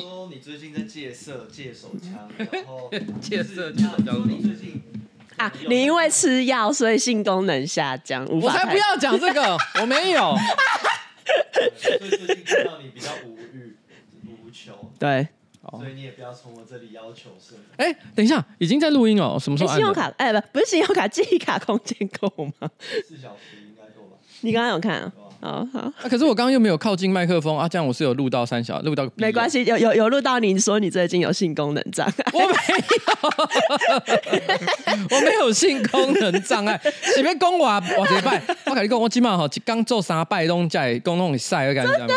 说你最近在戒色、戒手枪，然后戒色、戒手枪。你最近啊，你因为吃药，所以性功能下降，无法。我才不要讲这个，我没有。所以最近看到你比较无欲无求，对，所以你也不要从我这里要求什么。哎，等一下，已经在录音哦，什么时候按？信用卡，哎，不，不是信用卡，记忆卡空间够吗？四小时应该够吧？你刚刚有看啊？哦好，啊，可是我刚刚又没有靠近麦克风啊，这样我是有录到三小，录到没关系，有有有录到你说你最近有性功能障。碍，我没有，我没有性功能障碍，随便讲话我一拜，我跟你讲，我今晚吼一刚做三拜拢在公弄里晒，我跟你讲，真的，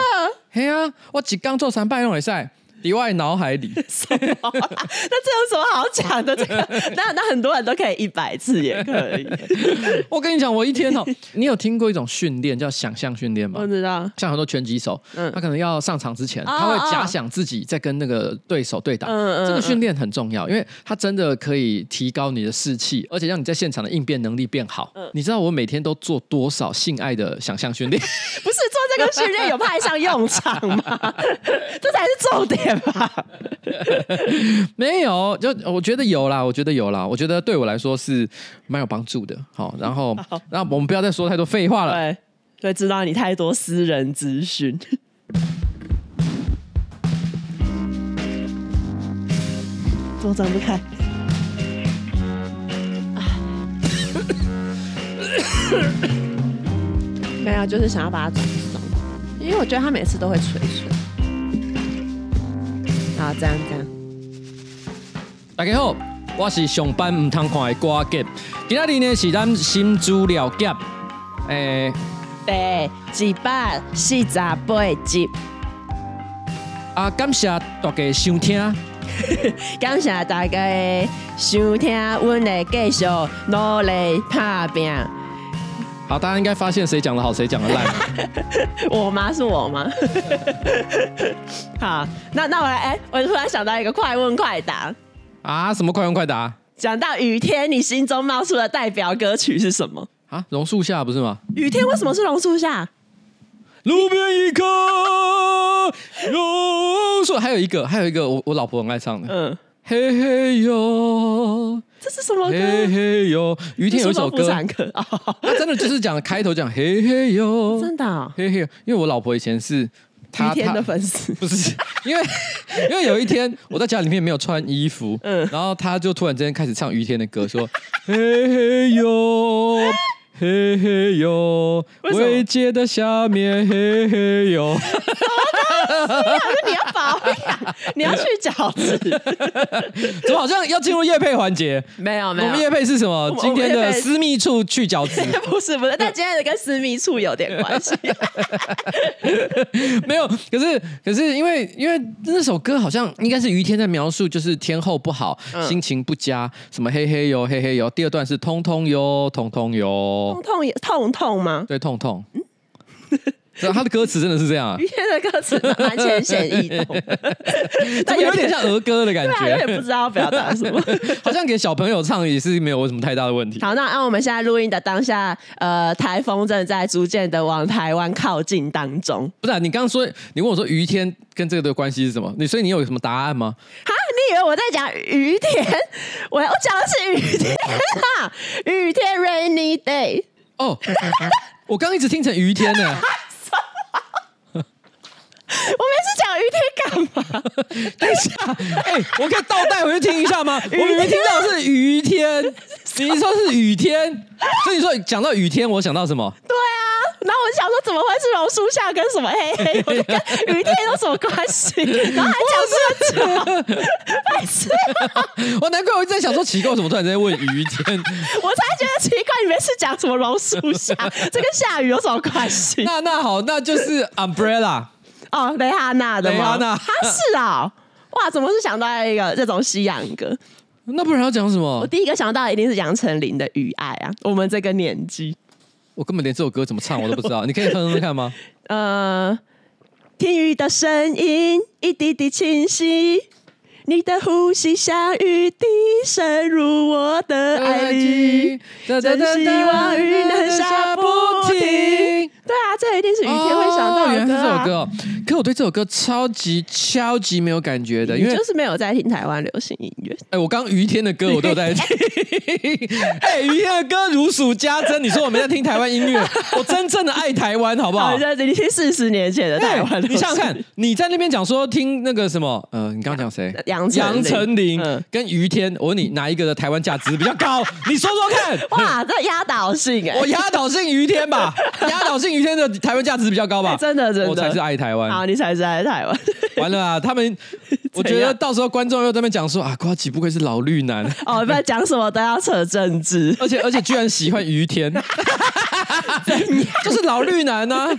嘿啊，我一刚做三拜拢会晒。里外脑海里，那这有什么好讲的？这个那那很多人都可以一百次也可以。我跟你讲，我一天哦，你有听过一种训练叫想象训练吗？我知道，像很多拳击手，嗯，他可能要上场之前，他会假想自己在跟那个对手对打。嗯嗯，这个训练很重要，因为他真的可以提高你的士气，而且让你在现场的应变能力变好。嗯，你知道我每天都做多少性爱的想象训练？不是做这个训练有派上用场吗？这才是重点。没有，就我觉得有啦，我觉得有啦，我觉得对我来说是蛮有帮助的。好，然后，那我们不要再说太多废话了。对，对，知道你太多私人资讯。怎么睁不开？没有，就是想要把它转松，因为我觉得他每次都会捶捶。好，这样这样。大家好，我是上班唔通看的瓜吉。今仔日呢是咱新资料夹，诶，第一百四十八集。啊，感谢大家收听，感谢大家收听，阮会继续努力打拼。好，大家应该发现谁讲的好，谁讲的烂。我吗？是我吗？好，那那我来，哎、欸，我突然想到一个快问快答啊！什么快问快答？讲到雨天，你心中冒出的代表歌曲是什么？啊，榕树下不是吗？雨天为什么是榕树下？路边一棵榕树，还有一个，还有一个，我我老婆很爱唱的。嗯。嘿嘿哟，这是什么歌？嘿嘿哟，于天有一首歌，他真的就是讲开头讲嘿嘿哟，真的、哦，嘿嘿。因为我老婆以前是于天的粉丝，不是，因为因为有一天我在家里面没有穿衣服，嗯，然后他就突然之间开始唱于天的歌，说 嘿嘿哟，嘿嘿哟，未接的下面嘿嘿哟。你要保养，你要去角质，怎么好像要进入夜配环节？没有没有，我们夜配是什么？今天的私密处去角质？不 是不是，但今天的跟私密处有点关系。没有，可是可是因为因为那首歌好像应该是于天在描述，就是天后不好，嗯、心情不佳，什么嘿嘿哟嘿嘿哟。第二段是通通哟通通哟，痛痛痛痛吗？对，痛痛。嗯他的歌词真的是这样啊！雨天的歌词蛮浅显易懂，但有点像儿歌的感觉，有点不知道表达什么。好像给小朋友唱也是没有什么太大的问题。好，那按我们现在录音的当下，呃，台风正在逐渐的往台湾靠近当中。不是啊，你刚刚说你问我说雨天跟这个的关系是什么？你所以你有什么答案吗？哈，你以为我在讲雨天？我我讲的是雨天啊，雨天 rainy day。哦，我刚一直听成雨天呢。我每次讲雨天干嘛？等一下，哎、欸，我可以倒带回去听一下吗？我明明听到的是雨天，你说是雨天，所以你说讲到雨天，我想到什么？对啊，然后我就想说，怎么会是榕树下跟什么黑黑，我就跟雨天有什么关系？然后还讲这么久，白痴！我难怪我一直在想说，奇怪，我怎么突然间问雨天？我才觉得奇怪，你们是讲什么榕树下，这跟下雨有什么关系？那那好，那就是 umbrella。哦，蕾哈娜的吗？蕾哈娜，他是啊，哇，怎么是想到一个这种西洋歌？那不然要讲什么？我第一个想到一定是杨丞琳的《雨爱》啊。我们这个年纪，我根本连这首歌怎么唱我都不知道。你可以哼哼看吗？呃，听雨的声音一滴滴清晰，你的呼吸像雨滴渗入我的爱里，真希望雨能下不停。对啊，这一定是雨天会想到的、啊哦、原来是这首歌哦。可我对这首歌超级超级没有感觉的，因为就是没有在听台湾流行音乐。哎，我刚于天的歌我都有在听。哎，于天的歌如数家珍。你说我没在听台湾音乐，我真正的爱台湾，好不好？你听四十年前的台湾。你想想看，你在那边讲说听那个什么，呃，你刚刚讲谁？杨杨丞琳跟于天，我问你哪一个的台湾价值比较高？你说说看。哇，这压倒性哎！我压倒性于天吧，压倒性于天的台湾价值比较高吧？真的真的，我才是爱台湾。好，你才是爱台湾。完了啊，他们，我觉得到时候观众又在那边讲说啊，瓜吉不愧是老绿男 哦，不然讲什么都要扯政治，而且而且居然喜欢于天。就是老绿男呢、啊，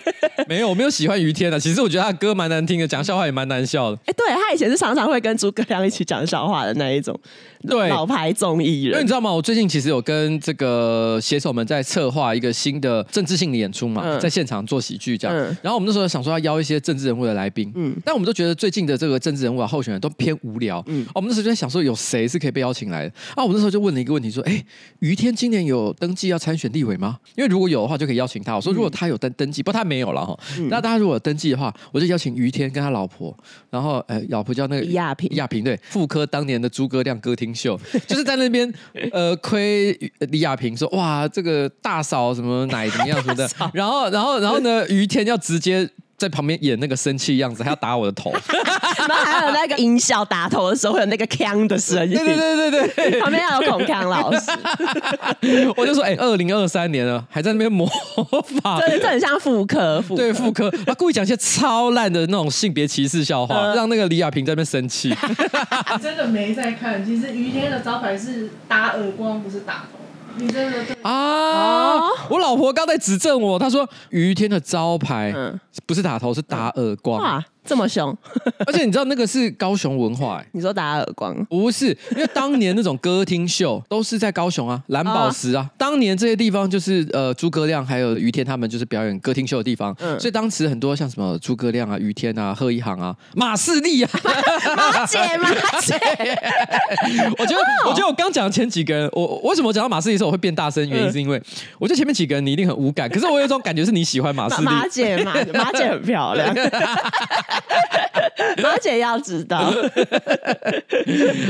没有，我没有喜欢于天的。其实我觉得他的歌蛮难听的，讲笑话也蛮难笑的。哎、欸，对他以前是常常会跟诸葛亮一起讲笑话的那一种，对老牌综艺人。因为你知道吗？我最近其实有跟这个写手们在策划一个新的政治性的演出嘛，嗯、在现场做喜剧这样。嗯、然后我们那时候想说要邀一些政治人物的来宾，嗯，但我们都觉得最近的这个政治人物啊候选人都偏无聊，嗯，我们那时候就在想说有谁是可以被邀请来的。啊，我们那时候就问了一个问题说，哎，于天今年有登记要参选立委吗？因为如果有的话，就可以邀请他。我说如果他有登登记，不过他没有了哈。那大家如果有登记的话，我就邀请于天跟他老婆，然后呃，老婆叫那个亚萍，亚萍对，复刻当年的诸葛亮歌厅秀，就是在那边呃亏李亚萍说哇这个大嫂什么奶怎么样什么的，然后然后然后呢 于天要直接。在旁边演那个生气样子，还要打我的头，然后还有那个音效打头的时候会有那个锵的声音，对对对对对，旁边要有孔锵老师，我就说哎，二零二三年了，还在那边模仿，对，这很像妇科，对妇科，他故意讲一些超烂的那种性别歧视笑话，呃、让那个李亚平在那边生气。真的没在看，其实于天的招牌是打耳光，不是打头。你真的啊！我老婆刚才指正我，她说于天的招牌不是打头，是打耳光。哇，这么凶！而且你知道那个是高雄文化？你说打耳光？不是，因为当年那种歌厅秀都是在高雄啊，蓝宝石啊，当年这些地方就是呃诸葛亮还有于天他们就是表演歌厅秀的地方。所以当时很多像什么诸葛亮啊、于天啊、贺一航啊、马士利啊、马姐、马姐。我觉得，我觉得我刚讲的前几个人，我为什么讲到马士利的时候我会变大声？原因是因为我觉得前面几个人你一定很无感，可是我有一种感觉是你喜欢马士利。马姐，马马姐很漂亮。而且要知道。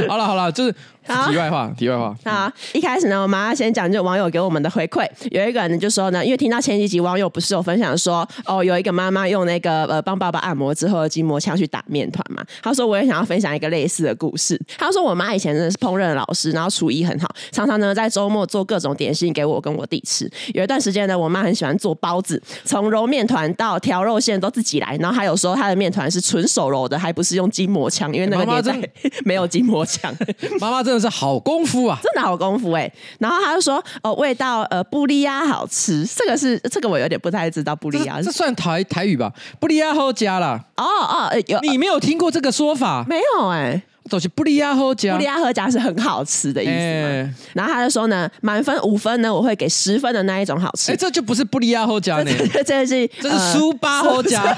好了好了，就是。好题外话，题外话。好，一开始呢，我们要先讲就网友给我们的回馈。有一个人就说呢，因为听到前几集网友不是有分享说，哦，有一个妈妈用那个呃帮爸爸按摩之后的筋膜枪去打面团嘛。他说我也想要分享一个类似的故事。他说我妈以前真的是烹饪老师，然后厨艺很好，常常呢在周末做各种点心给我跟我弟吃。有一段时间呢，我妈很喜欢做包子，从揉面团到调肉馅都自己来。然后还有说她的面团是纯手揉的，还不是用筋膜枪，因为那个年代 没有筋膜枪。妈妈真的。是好功夫啊，真的好功夫哎、欸！然后他就说，哦，味道呃布利亚好吃，这个是这个我有点不太知道布利亚，这算台台语吧？布利亚后加啦。哦哦，有你没有听过这个说法？没有哎、欸，都是布利亚好加，布利亚好加是很好吃的意思嘛。欸、然后他就说呢，满分五分呢，我会给十分的那一种好吃。哎、欸，这就不是布利亚好加呢，这这是这是苏巴好加。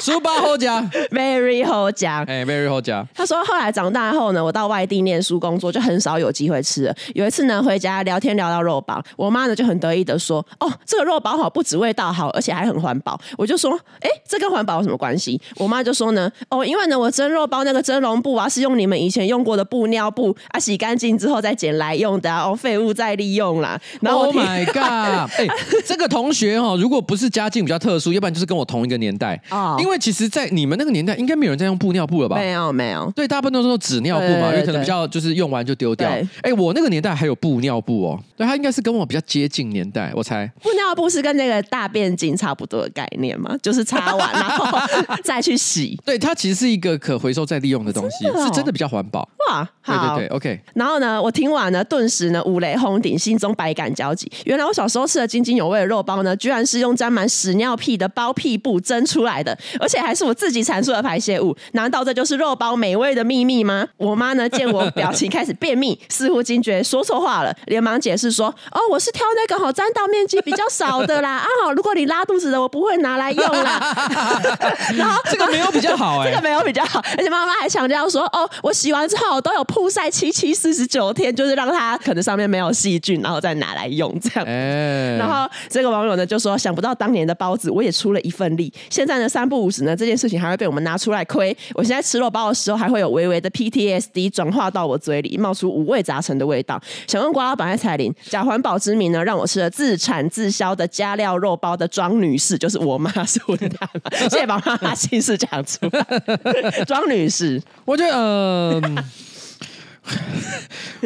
书包好讲，very 好讲，哎，very 好讲。他说后来长大后呢，我到外地念书工作，就很少有机会吃了。有一次呢，回家聊天聊到肉包，我妈呢就很得意的说：“哦，这个肉包好，不止味道好，而且还很环保。”我就说：“哎，这跟环保有什么关系？”我妈就说呢：“哦，因为呢，我蒸肉包那个蒸笼布啊，是用你们以前用过的布尿布啊，洗干净之后再捡来用的啊，哦，废物再利用啦。”然后我 Oh my god！哎，这个同学哈，如果不是家境比较特殊，要不然就是跟我同一个年代哦。因为其实，在你们那个年代，应该没有人在用布尿布了吧？没有，没有。对，大部分都是纸尿布嘛，因为可能比较就是用完就丢掉。哎，我那个年代还有布尿布哦。对，它应该是跟我比较接近年代，我猜。布尿布是跟那个大便巾差不多的概念嘛，就是擦完然后 再去洗。对，它其实是一个可回收再利用的东西，是真的比较环保。哇，好对对对，OK。然后呢，我听完呢，顿时呢，五雷轰顶，心中百感交集。原来我小时候吃的津津有味的肉包呢，居然是用沾满屎尿屁的包屁布蒸出来的，而且还是我自己产出的排泄物。难道这就是肉包美味的秘密吗？我妈呢，见我表情开始便秘，似乎惊觉说错话了，连忙解释说：“哦，我是挑那个好沾到面积比较少的啦。啊，好，如果你拉肚子的，我不会拿来用啦。”然后这个没有比较好 哎、欸，这个没有比较好，而且妈妈还强调说：“哦，我洗完之后都有曝晒七七四十九天，就是让它可能上面没有细菌，然后再拿来用这样。欸”然后这个网友呢就说：“想不到当年的包子，我也出了一份力。现在呢三不五时呢这件事情还会被我们拿出来亏。我现在吃肉包的时候，还会有微微的 PTSD 转化到我嘴里，冒出五味杂陈的味道。想问瓜老板和彩玲，假环保之名呢，让我吃了自产自销的加料肉包的庄女士，就是我妈是混蛋嘛？谢谢把妈妈姓氏讲出来。庄女士，我觉得，嗯、呃，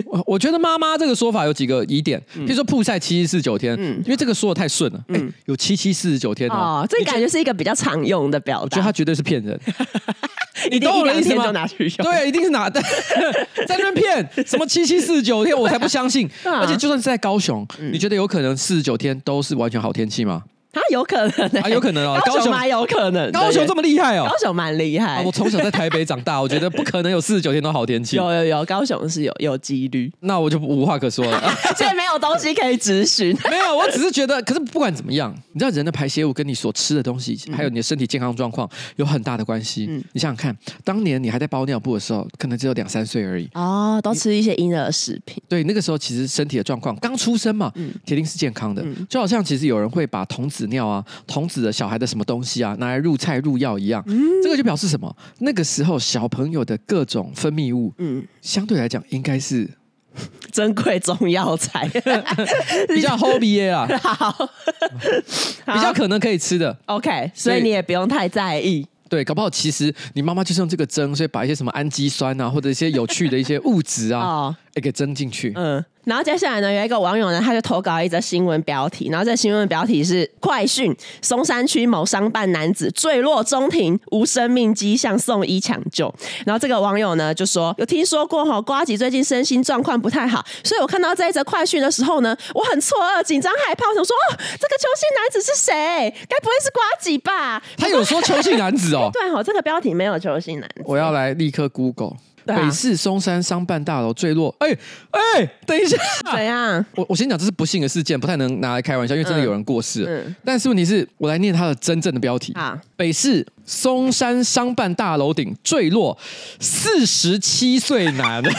我我觉得妈妈这个说法有几个疑点，比如说曝晒七七四十九天，嗯，因为这个说的太顺了，嗯、欸，有七七四十九天哦，哦，这感觉是一个比较常用的表达，我觉得他绝对是骗人。一定一两天就拿去用，对，一定是拿的，在那边骗什么七七四十九天，我才不相信。啊、而且就算是在高雄，嗯、你觉得有可能四十九天都是完全好天气吗？他有可能、欸，啊，有可能哦。高雄蛮有可能，高雄这么厉害哦。高雄蛮厉害、啊。我从小在台北长大，我觉得不可能有四十九天都好天气。有有有，高雄是有有几率。那我就无话可说了，现在没有东西可以咨询。没有，我只是觉得，可是不管怎么样，你知道人的排泄物跟你所吃的东西，还有你的身体健康状况有很大的关系。嗯，你想想看，当年你还在包尿布的时候，可能只有两三岁而已。哦，都吃一些婴儿食品。对，那个时候其实身体的状况刚出生嘛，铁定是健康的。就好像其实有人会把童子尿啊，童子的小孩的什么东西啊，拿来入菜入药一样，嗯、这个就表示什么？那个时候小朋友的各种分泌物，嗯，相对来讲应该是珍贵中药材，比较 hobby 啊，好，比较可能可以吃的。OK，所以你也不用太在意。对，搞不好其实你妈妈就是用这个蒸，所以把一些什么氨基酸啊，或者一些有趣的一些物质啊，哦，给蒸进去。嗯。然后接下来呢，有一个网友呢，他就投稿一则新闻标题，然后这新闻标题是“快讯：松山区某商办男子坠落中庭，无生命迹象，送医抢救”。然后这个网友呢就说：“有听说过哈，呱吉最近身心状况不太好，所以我看到这一则快讯的时候呢，我很错愕、紧张、害怕，我想说哦，这个邱姓男子是谁？该不会是瓜吉吧？”他有说邱姓男子哦，对哦，这个标题没有邱姓男子。我要来立刻 Google。啊、北市松山商办大楼坠落，哎、欸、哎、欸，等一下，怎样？我我先讲，这是不幸的事件，不太能拿来开玩笑，因为真的有人过世了。嗯嗯、但是问题是，我来念他的真正的标题啊：北市松山商办大楼顶坠落，四十七岁男，哇，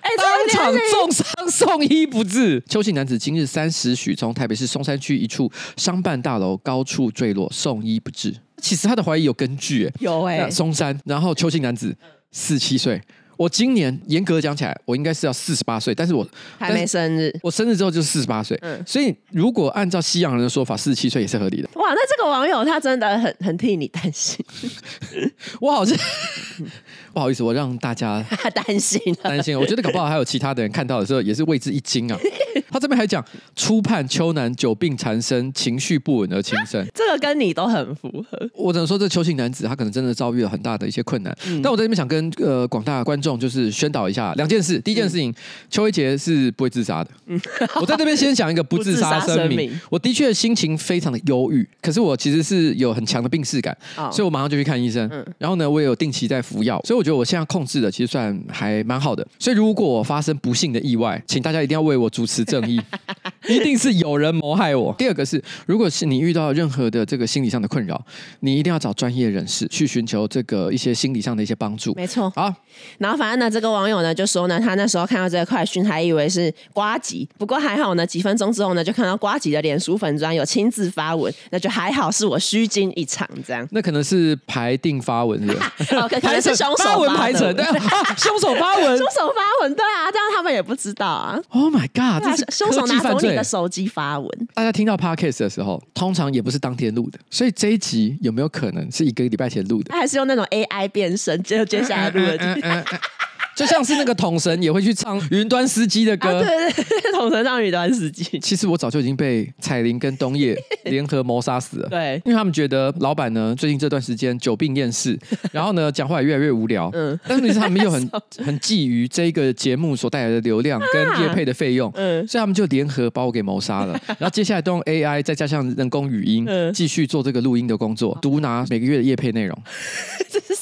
哎、欸，当场重伤送医不治。邱姓男子今日三时许从台北市松山区一处商办大楼高处坠落，送医不治。其实他的怀疑有根据、欸，有哎、欸，松山，然后邱姓男子。四七岁，我今年严格讲起来，我应该是要四十八岁，但是我还没生日，我生日之后就是四十八岁，嗯，所以如果按照西洋人的说法，四十七岁也是合理的。哇，那这个网友他真的很很替你担心，我好像。不好意思，我让大家 担心担心。我觉得搞不好还有其他的人看到的时候也是为之一惊啊。他这边还讲初判秋男久病缠身，情绪不稳而轻生。这个跟你都很符合。我只能说，这邱姓男子他可能真的遭遇了很大的一些困难。嗯、但我在这边想跟呃广大观众就是宣导一下两件事。第一件事情，嗯、邱一杰是不会自杀的。嗯、我在这边先讲一个不自杀声明。我的确心情非常的忧郁，可是我其实是有很强的病逝感，哦、所以我马上就去看医生。嗯、然后呢，我也有定期在服药，所以我。就我现在控制的其实算还蛮好的，所以如果我发生不幸的意外，请大家一定要为我主持正义，一定是有人谋害我。第二个是，如果是你遇到任何的这个心理上的困扰，你一定要找专业人士去寻求这个一些心理上的一些帮助。没错，好。然后反正呢，这个网友呢就说呢，他那时候看到这个快讯，还以为是瓜吉，不过还好呢，几分钟之后呢，就看到瓜吉的脸书粉砖有亲自发文，那就还好，是我虚惊一场这样。那可能是排定发文是？哦，可能是凶手。文排成对，凶手发文，凶手发文，对啊，这样他们也不知道啊。Oh my god，这是凶手拿走你的手机发文。大家听到 podcast 的时候，通常也不是当天录的，所以这一集有没有可能是一个礼拜前录的？还是用那种 AI 变身，就接下来录的？就像是那个统神也会去唱 云端司机的歌，啊、对 对对，统神唱云端司机。其实我早就已经被彩铃跟冬叶 联合谋杀死了。对，因为他们觉得老板呢最近这段时间久病厌世，然后呢讲话也越来越无聊。嗯，但是他们又很很觊觎这个节目所带来的流量跟业配的费用，嗯，所以他们就联合把我给谋杀了。然后接下来都用 AI 再加上人工语音，继续做这个录音的工作，独拿每个月的业配内容。这是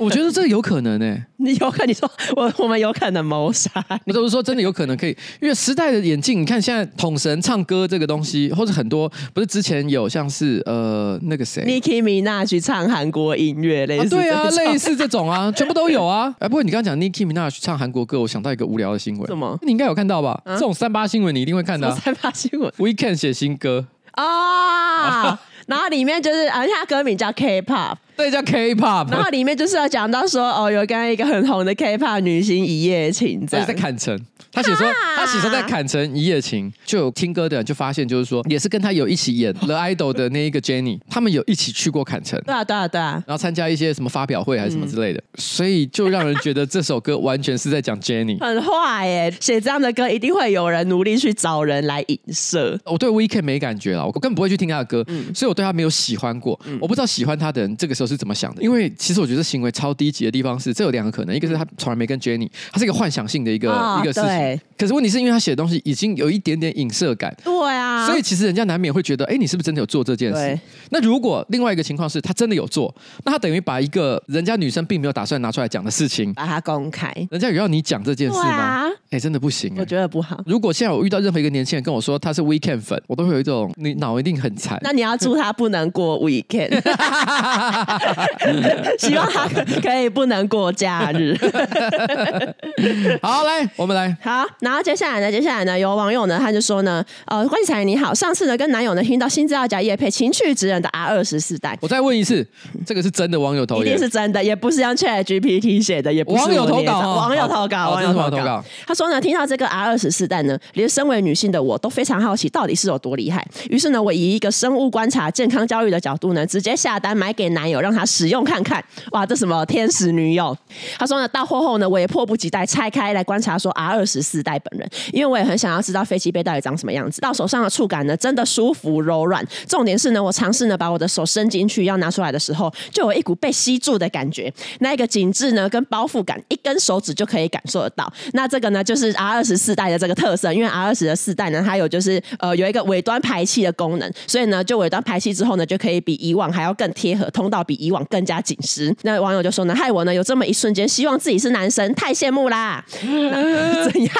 我觉得这个有可能呢、欸。你有可能你说我我们有可能谋杀？我就是说真的有可能可以，因为时代的眼镜，你看现在统神唱歌这个东西，或者很多不是之前有像是呃那个谁，Nicki Minaj 唱韩国音乐类似、啊，对啊，类似这种啊，全部都有啊。哎，不过你刚刚讲 Nicki Minaj 唱韩国歌，我想到一个无聊的新闻，什么？你应该有看到吧？啊、这种三八新闻你一定会看到、啊。三八新闻，Weekend 写新歌啊，然后里面就是，而且他歌名叫 K-pop。对，叫 K-pop，然后里面就是要讲到说，哦，有刚刚一个很红的 K-pop 女星一夜情，在在坎城，他写说他写说在坎城一夜情，就有听歌的人就发现，就是说也是跟他有一起演 The Idol 的那一个 Jennie，他们有一起去过坎城，对啊对啊对啊，然后参加一些什么发表会还是什么之类的，所以就让人觉得这首歌完全是在讲 Jennie，很坏耶，写这样的歌一定会有人努力去找人来影射。我对 Weekend 没感觉了，我根本不会去听他的歌，所以我对他没有喜欢过，我不知道喜欢他的人这个时候是怎么想的，因为。其实我觉得行为超低级的地方是，这有两个可能，一个是他从来没跟 Jennie，他是一个幻想性的一个、哦、一个事情。可是问题是因为他写的东西已经有一点点影射感，对啊，所以其实人家难免会觉得，哎，你是不是真的有做这件事？那如果另外一个情况是他真的有做，那他等于把一个人家女生并没有打算拿出来讲的事情，把它公开，人家有要你讲这件事吗？哎、啊，真的不行，我觉得不好。如果现在我遇到任何一个年轻人跟我说他是 Weekend 粉，我都会有一种你脑一定很残。那你要祝他不能过 Weekend，希望他。可以不能过假日。好，来，我们来。好，然后接下来呢？接下来呢？有网友呢，他就说呢，呃，关系彩你好，上次呢跟男友呢听到新资料夹叶配情趣职人的 R 二十四代。我再问一次，这个是真的网友投稿？一定是真的，也不是用 Chat GPT 写的，也不是网友投稿。网友投稿，网友投稿。他说呢，听到这个 R 二十四代呢，连身为女性的我都非常好奇，到底是有多厉害。于是呢，我以一个生物观察、健康教育的角度呢，直接下单买给男友，让他使用看看。哇，这什么天使女友？他说呢，到货后呢，我也迫不及待拆开来观察，说 R 二十四代本人，因为我也很想要知道飞机杯到底长什么样子。到手上的触感呢，真的舒服柔软。重点是呢，我尝试呢把我的手伸进去要拿出来的时候，就有一股被吸住的感觉。那个紧致呢跟包覆感，一根手指就可以感受得到。那这个呢，就是 R 二十四代的这个特色，因为 R 二十的四代呢，它有就是呃有一个尾端排气的功能，所以呢，就尾端排气之后呢，就可以比以往还要更贴合，通道比以往更加紧实。那网友就说呢，害我呢有这么一瞬间希望自己是男生，太羡慕啦！怎样？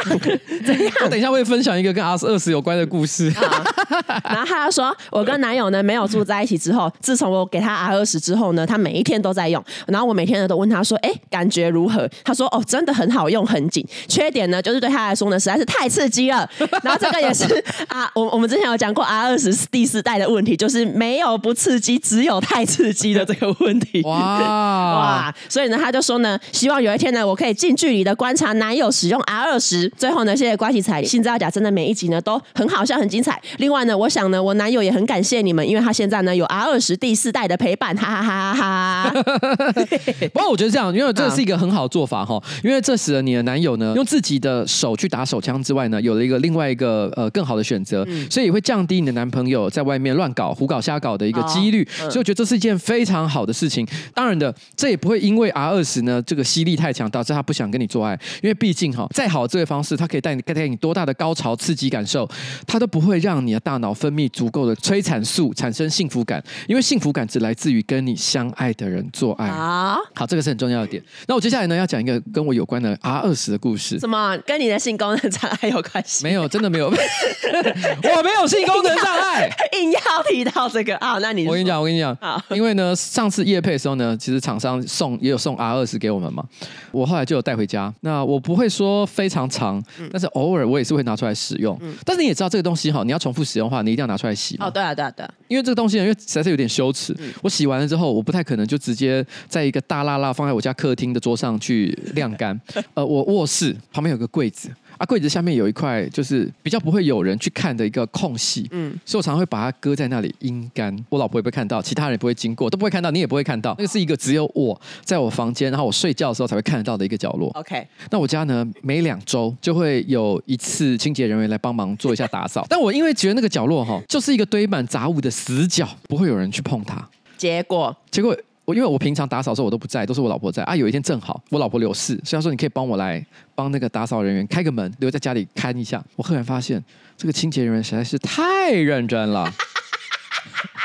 怎样？我等一下会分享一个跟 R 二十有关的故事。然后他说，我跟男友呢没有住在一起之后，自从我给他 R 二十之后呢，他每一天都在用。然后我每天呢都问他说，哎，感觉如何？他说，哦，真的很好用，很紧。缺点呢，就是对他来说呢，实在是太刺激了。然后这个也是啊，我我们之前有讲过 R 二十第四代的问题，就是没有不刺激，只有太刺激的这个问题。哇 哇！所以呢，他就说呢，希望有一天呢，我可以近距离的观察男友使用 R 二十。最后呢，谢谢关系彩新资料夹，真的每一集呢都很好笑，很精彩。另外呢，我想呢，我男友也很感谢你们，因为他现在呢有 R 二十第四代的陪伴，哈哈哈哈哈。不过我觉得这样，因为这是一个很好的做法哈，因为这使得你的男友呢用自己的手去打手枪之外呢，有了一个另外一个呃更好的选择，嗯、所以会降低你的男朋友在外面乱搞、胡搞、瞎搞的一个几率。哦嗯、所以我觉得这是一件非常好的事情。当然的，这也不会因为 R 二十呢这个吸力太强，导致他不想跟你做爱，因为毕竟哈，再好的这个方式，它可以带你带给你多大的高潮刺激感受，它都不会让你的大脑分泌足够的催产素，产生幸福感，因为幸福感只来自于跟你相爱的人做爱。啊，好，这个是很重要的点。那我接下来呢要讲一个跟我有关的 R 二十的故事。什么？跟你的性功能障碍有关系？没有，真的没有。我没有性功能障碍，硬要提到这个啊？那你我跟你讲，我跟你讲，好 因为呢，上次夜配的时候呢，其实厂商送也有送 R 二十给我们嘛，我后来就有带回家。那我不会说非常长，嗯、但是偶尔我也是会拿出来使用。嗯、但是你也知道这个东西哈，你要重复使用的话，你一定要拿出来洗。哦，对啊，对啊，对啊。因为这个东西呢，因为实在是有点羞耻。嗯、我洗完了之后，我不太可能就直接在一个大剌剌放在我家客厅的桌上去晾干。呃，我卧室旁边有个柜子。啊，柜子下面有一块就是比较不会有人去看的一个空隙，嗯，所以我常常会把它搁在那里阴干，我老婆也不会看到，其他人也不会经过，都不会看到，你也不会看到，那个是一个只有我在我房间，然后我睡觉的时候才会看得到的一个角落。OK，那我家呢，每两周就会有一次清洁人员来帮忙做一下打扫，但我因为觉得那个角落哈，就是一个堆满杂物的死角，不会有人去碰它。结果，结果。我因为我平常打扫的时候我都不在，都是我老婆在啊。有一天正好我老婆有事，所以她说你可以帮我来帮那个打扫人员开个门，留在家里看一下。我赫然发现这个清洁人员实在是太认真了，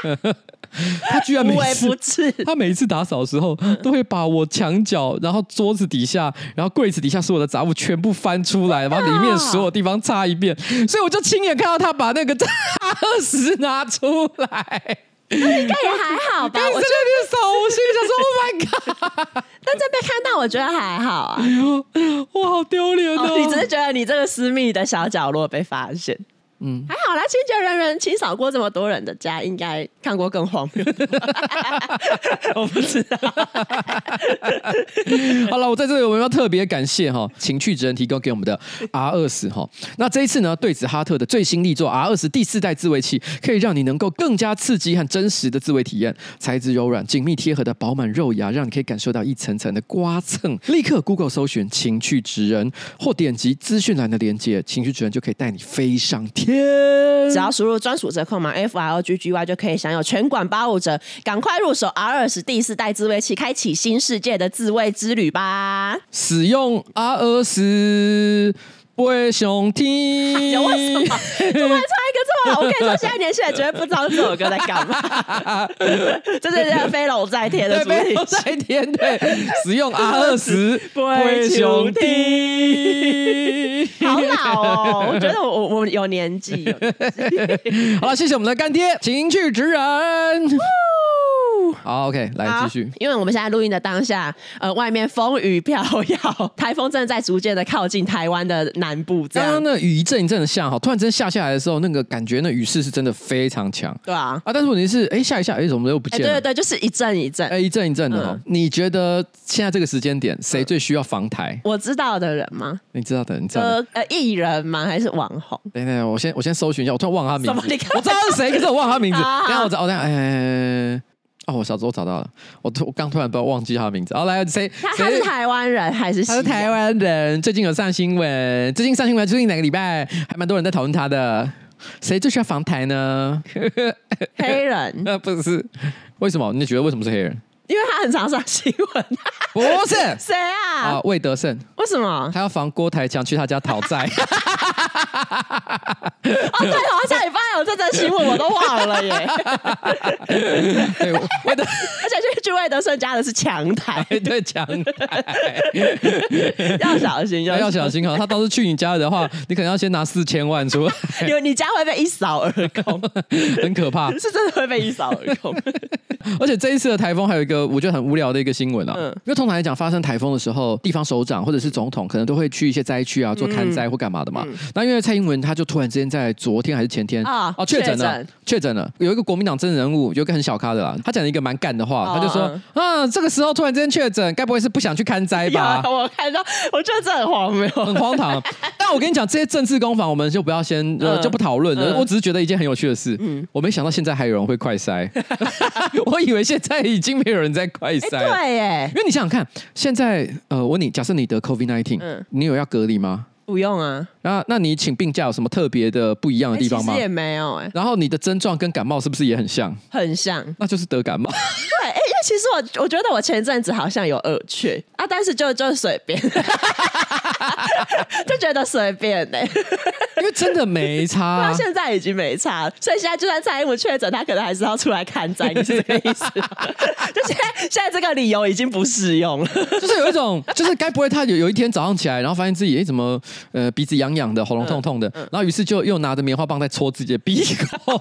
他居然每次他每一次打扫的时候都会把我墙角、然后桌子底下、然后柜子底下所有的杂物全部翻出来，把里面所有地方擦一遍。所以我就亲眼看到他把那个 二十拿出来。那应该也还好吧？我这边扫，我心里想说：“Oh my god！” 但这被看到，我觉得还好啊。哎呦，我好丢脸哦！你只是觉得你这个私密的小角落被发现。嗯，还好啦，清洁人员清扫过这么多人的家，应该看过更荒谬的。我不知道。好了，我在这里我们要特别感谢哈情趣职人提供给我们的 R 二十哈。那这一次呢，对子哈特的最新力作 R 二十第四代自慰器，可以让你能够更加刺激和真实的自慰体验。材质柔软、紧密贴合的饱满肉芽，让你可以感受到一层层的刮蹭。立刻 Google 搜寻情趣职人，或点击资讯栏的链接，情趣职人就可以带你飞上天。只要输入专属折扣码 F R O G G Y 就可以享有全馆八五折，赶快入手 R 二十第四代自慰器，开启新世界的自慰之旅吧！使用 R 二十飞上天，有为什么？怎么还差一个这么好？我跟你说，现在年轻人绝对不知道这首歌在干嘛。这是这个飞龙在天的主题曲，飞龙在天对，使用 R 二十飞上天，好老哦！我觉得我我有年纪。有年纪 好了，谢谢我们的干爹，情趣职人。好，OK，来继续。因为我们现在录音的当下，呃，外面风雨飘摇，台风正在逐渐的靠近台湾的南部。这样，刚刚那雨一阵一阵的下，哈，突然间下下来的时候，那个感觉，那雨势是真的非常强。对啊，啊，但是问题是，哎，下一下，哎，怎么又不见了？对对对，就是一阵一阵，哎，一阵一阵的。嗯、你觉得现在这个时间点，谁最需要防台？我知道的人吗？你知道的，你知道的。呃，艺人吗？还是网红？等等，我先我先搜寻一下，我突然忘了他名字。你我知道他是谁，可是我忘了他名字。等下我找，我等下，哎。哦，我小时候找到了，我突我刚突然不知道忘记他的名字。哦，来谁？他他是台湾人还是？他是台湾人，最近有上新闻。最近上新闻，最近哪个礼拜还蛮多人在讨论他的。谁最需要防台呢？黑人？那 不是？为什么？你觉得为什么是黑人？因为他很常上新闻。不是谁啊？啊，魏德圣。为什么？他要防郭台强去他家讨债。哦，对，好像下礼拜有这则新闻，我都忘了耶。对，魏德，而且去去魏德胜家的是强台，对，强台，要小心，要要小心哈。他倒是去你家的话，你可能要先拿四千万出来，因为你家会被一扫而空，很可怕，是真的会被一扫而空。而且这一次的台风还有一个我觉得很无聊的一个新闻啊，嗯，因为通常来讲，发生台风的时候，地方首长或者是总统可能都会去一些灾区啊做看灾或干嘛的嘛。那因为蔡英文他就突然之间在昨天还是前天啊哦确诊了，确诊。了，有一个国民党真人物，有一个很小咖的啦，他讲了一个蛮干的话，他就说啊，这个时候突然之间确诊，该不会是不想去看灾吧？我看到，我觉得这很荒谬，很荒唐。但我跟你讲，这些政治攻防，我们就不要先、呃、就不讨论了。嗯、我只是觉得一件很有趣的事，嗯，我没想到现在还有人会快筛，我以为现在已经没有人在快筛，对耶，因为你想想看，现在呃，我问你，假设你得 COVID nineteen，嗯，你有要隔离吗？不用啊，那那你请病假有什么特别的不一样的地方吗？其实也没有哎、欸。然后你的症状跟感冒是不是也很像？很像，那就是得感冒。对，其实我我觉得我前阵子好像有耳缺啊，但是就就随便，就觉得随便呢、欸，因为真的没差。他现在已经没差，所以现在就算蔡英文确诊，他可能还是要出来看灾，你是这个意思？就现在现在这个理由已经不适用了，就是有一种，就是该不会他有有一天早上起来，然后发现自己哎、欸、怎么？呃，鼻子痒痒的，喉咙痛痛的，嗯嗯、然后于是就又拿着棉花棒在戳自己的鼻孔。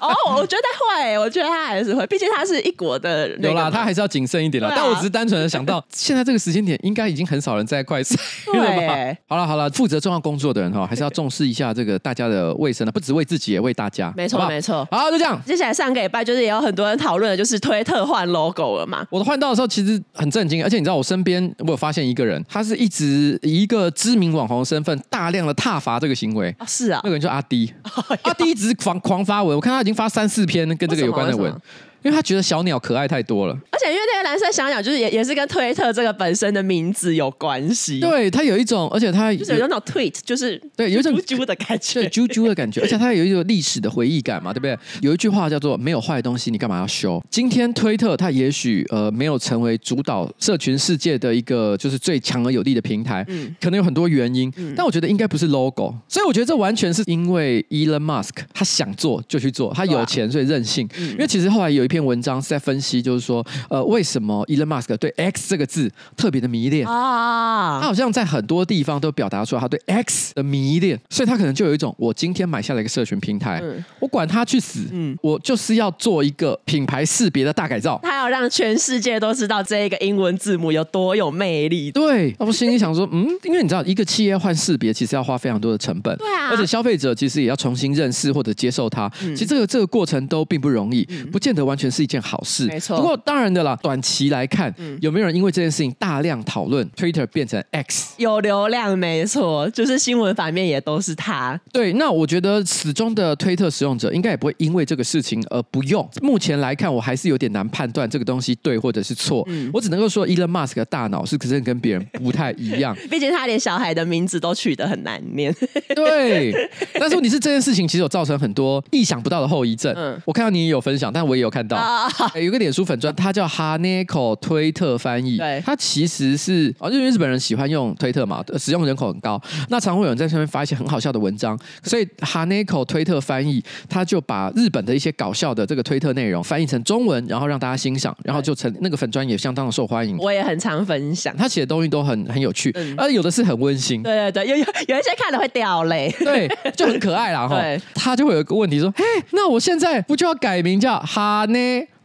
哦，我觉得会，我觉得他还是会，毕竟他是一国的。有啦，他还是要谨慎一点啦。啊、但我只是单纯的想到，现在这个时间点，应该已经很少人在快筛了吧？对，好了好了，负责重要工作的人哈，还是要重视一下这个大家的卫生的，不只为自己，也为大家。没错没错。好，就这样。接下来上个礼拜就是也有很多人讨论的，就是推特换 logo 了嘛。我换到的时候其实很震惊，而且你知道我身边我有发现一个人，他是一直以一个知名网红身份大量的踏伐这个行为。啊，是啊，那个人叫阿迪，阿迪一直狂狂发文，我看他已经发三四篇跟这个有关的文。因为他觉得小鸟可爱太多了，而且因为那个蓝色小鸟就是也也是跟推特这个本身的名字有关系。对，它有一种，而且它就是有那种 tweet，就是对，有一种啾啾的感觉，对，啾啾的感觉，而且它有一种历史的回忆感嘛，对不对？有一句话叫做“没有坏东西，你干嘛要修”。今天推特它也许呃没有成为主导社群世界的一个就是最强而有力的平台，嗯，可能有很多原因，嗯，但我觉得应该不是 logo，所以我觉得这完全是因为 Elon Musk 他想做就去做，他有钱所以任性。因为其实后来有一篇文章是在分析就是说，呃，为什么 Elon Musk 对 X 这个字特别的迷恋？啊？他好像在很多地方都表达出来他对 X 的迷恋，所以他可能就有一种，我今天买下了一个社群平台，嗯、我管他去死，嗯，我就是要做一个品牌识别的大改造，他要让全世界都知道这一个英文字母有多有魅力。对，那我心里想说，嗯，因为你知道，一个企业换识别其实要花非常多的成本，对啊，而且消费者其实也要重新认识或者接受它，嗯、其实这个这个过程都并不容易，嗯、不见得完全是一件好事。没错，不过当然的啦，短期来看，嗯、有没有人因为这件事情大量讨论 Twitter 变成 X？有流量，没错，就是新闻反面也都是他。对，那我觉得始终的推特使用者应该也不会因为这个事情而不用。目前来看，我还是有点难判断这个东西对或者是错。嗯、我只能够说，Elon Musk 的大脑是可是跟别人不太一样。毕竟他连小孩的名字都取得很难念。对，但是问题是这件事情其实有造成很多意想不到的后遗症。嗯，我看到你也有分享，但我也有看到。啊有个脸书粉砖，它叫 Haneko 推特翻译。对，它其实是啊，因为日本人喜欢用推特嘛，使用人口很高，那常会有人在上面发一些很好笑的文章，所以 Haneko 推特翻译，他就把日本的一些搞笑的这个推特内容翻译成中文，然后让大家欣赏，然后就成那个粉砖也相当的受欢迎。我也很常分享，他写的东西都很很有趣，嗯、而有的是很温馨。对对对，有有有一些看了会掉泪，对，就很可爱啦。哈对，他就会有一个问题说，嘿，那我现在不就要改名叫 Hane？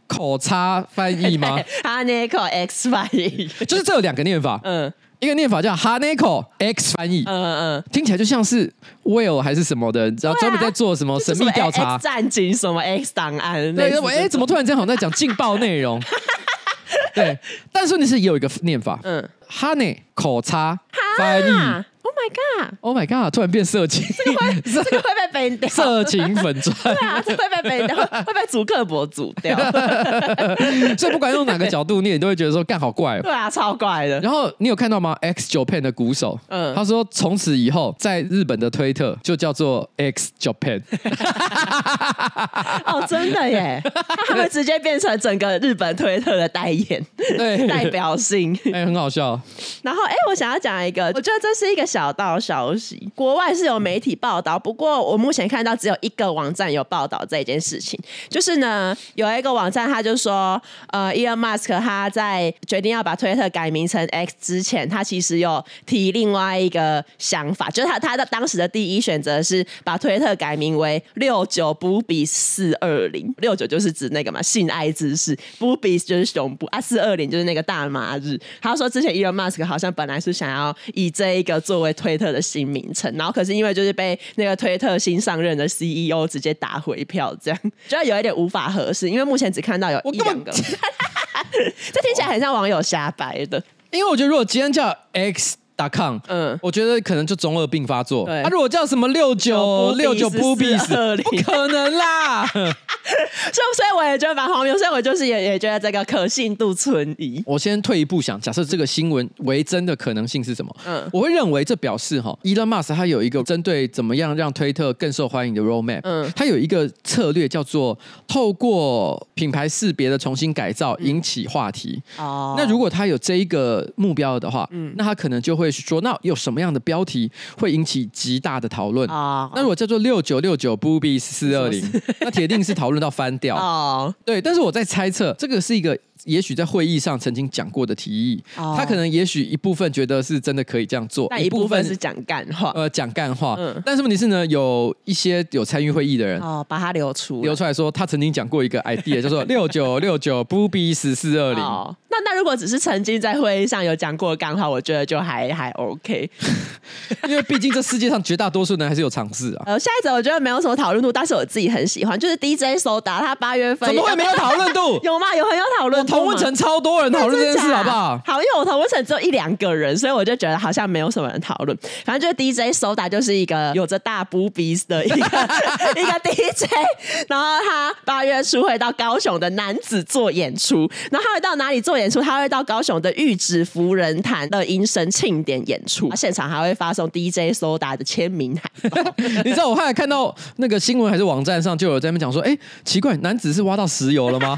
口叉翻译吗？哈内口 X 翻译，就是这有两个念法。嗯，一个念法叫哈内口 X 翻译。嗯嗯，听起来就像是 Will 还是什么的，然后专门在做什么神秘调查、战警什么 X 档案。对，哎，怎么突然间好像在讲劲爆内容？对，但是你是也有一个念法。嗯，哈内口叉翻译。Oh my god！Oh my god！突然变色情，这个会这个会被掉。色情粉钻，对啊，这会被掉，会被主客博主掉。所以不管用哪个角度念，你也都会觉得说干好怪。对啊，超怪的。然后你有看到吗？X Japan 的鼓手，嗯，他说从此以后在日本的推特就叫做 X Japan。哦，真的耶！他会直接变成整个日本推特的代言，对，代表性。哎，很好笑。然后，哎，我想要讲一个，我觉得这是一个小。找到消息，国外是有媒体报道，不过我目前看到只有一个网站有报道这件事情。就是呢，有一个网站，他就说，呃，Elon Musk 他在决定要把推特改名成 X 之前，他其实有提另外一个想法，就是他他的当时的第一选择是把推特改名为六九 Boobies 四二零，六九就是指那个嘛性爱姿势，Boobies 就是胸部啊，四二零就是那个大麻日。他说之前 Elon Musk 好像本来是想要以这一个作为推特的新名称，然后可是因为就是被那个推特新上任的 CEO 直接打回票，这样就要有一点无法核实，因为目前只看到有一两个，这听起来很像网友瞎掰的。因为我觉得如果今天叫 X。打抗，嗯，我觉得可能就中二病发作。对，啊如果叫什么六九六九 Boobies，不可能啦。所以，所以我也觉得蛮荒谬。所以我就是也也觉得这个可信度存疑。我先退一步想，假设这个新闻为真的可能性是什么？嗯，我会认为这表示哈，Elon Musk 他有一个针对怎么样让推特更受欢迎的 roadmap。嗯，他有一个策略叫做透过品牌识别的重新改造引起话题。哦，那如果他有这一个目标的话，嗯，那他可能就会。说那有什么样的标题会引起极大的讨论啊？那如果叫做六九六九 Boobies 四二零，那铁定是讨论到翻掉 哦。对，但是我在猜测，这个是一个也许在会议上曾经讲过的提议，哦、他可能也许一部分觉得是真的可以这样做，但一部分是讲干话，呃，讲干话。嗯、但是问题是呢，有一些有参与会议的人哦，把他流出流出来说，他曾经讲过一个 idea，叫做 六九六九不比十四二零。那那如果只是曾经在会议上有讲过干话，我觉得就还还 OK，因为毕竟这世界上绝大多数人还是有尝试啊。呃，下一则我觉得没有什么讨论度，但是我自己很喜欢，就是 DJ 手打他八月份怎么会没有讨论度？有吗？有很有讨论度。同温层超多人讨论这件事，好不好？好，因为我同温层只有一两个人，所以我就觉得好像没有什么人讨论。反正就是 DJ Soda 就是一个有着大 boobies 的一个 一个 DJ，然后他八月初会到高雄的男子做演出，然后他会到哪里做演出？他会到高雄的玉指福人坛的迎神庆典演出，现场还会发送 DJ Soda 的签名海报。你知道我后来看到那个新闻还是网站上就有在那边讲说，哎、欸，奇怪，男子是挖到石油了吗？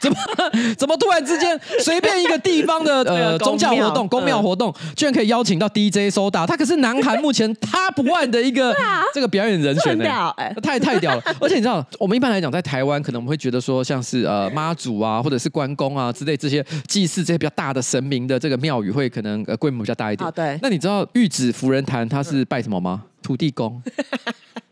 怎么 怎么突然之间随便一个地方的 呃宗教活动、公庙活动，居然可以邀请到 DJ 苏打？他可是南韩目前 Top One 的一个 这个表演人选呢、欸，太太屌了！而且你知道，我们一般来讲在台湾，可能我们会觉得说，像是呃妈祖啊，或者是关公啊之类这些祭祀这些比较大的神明的这个庙宇，会可能呃规模比较大一点。哦、对。那你知道玉指福人坛他是拜什么吗？土地公。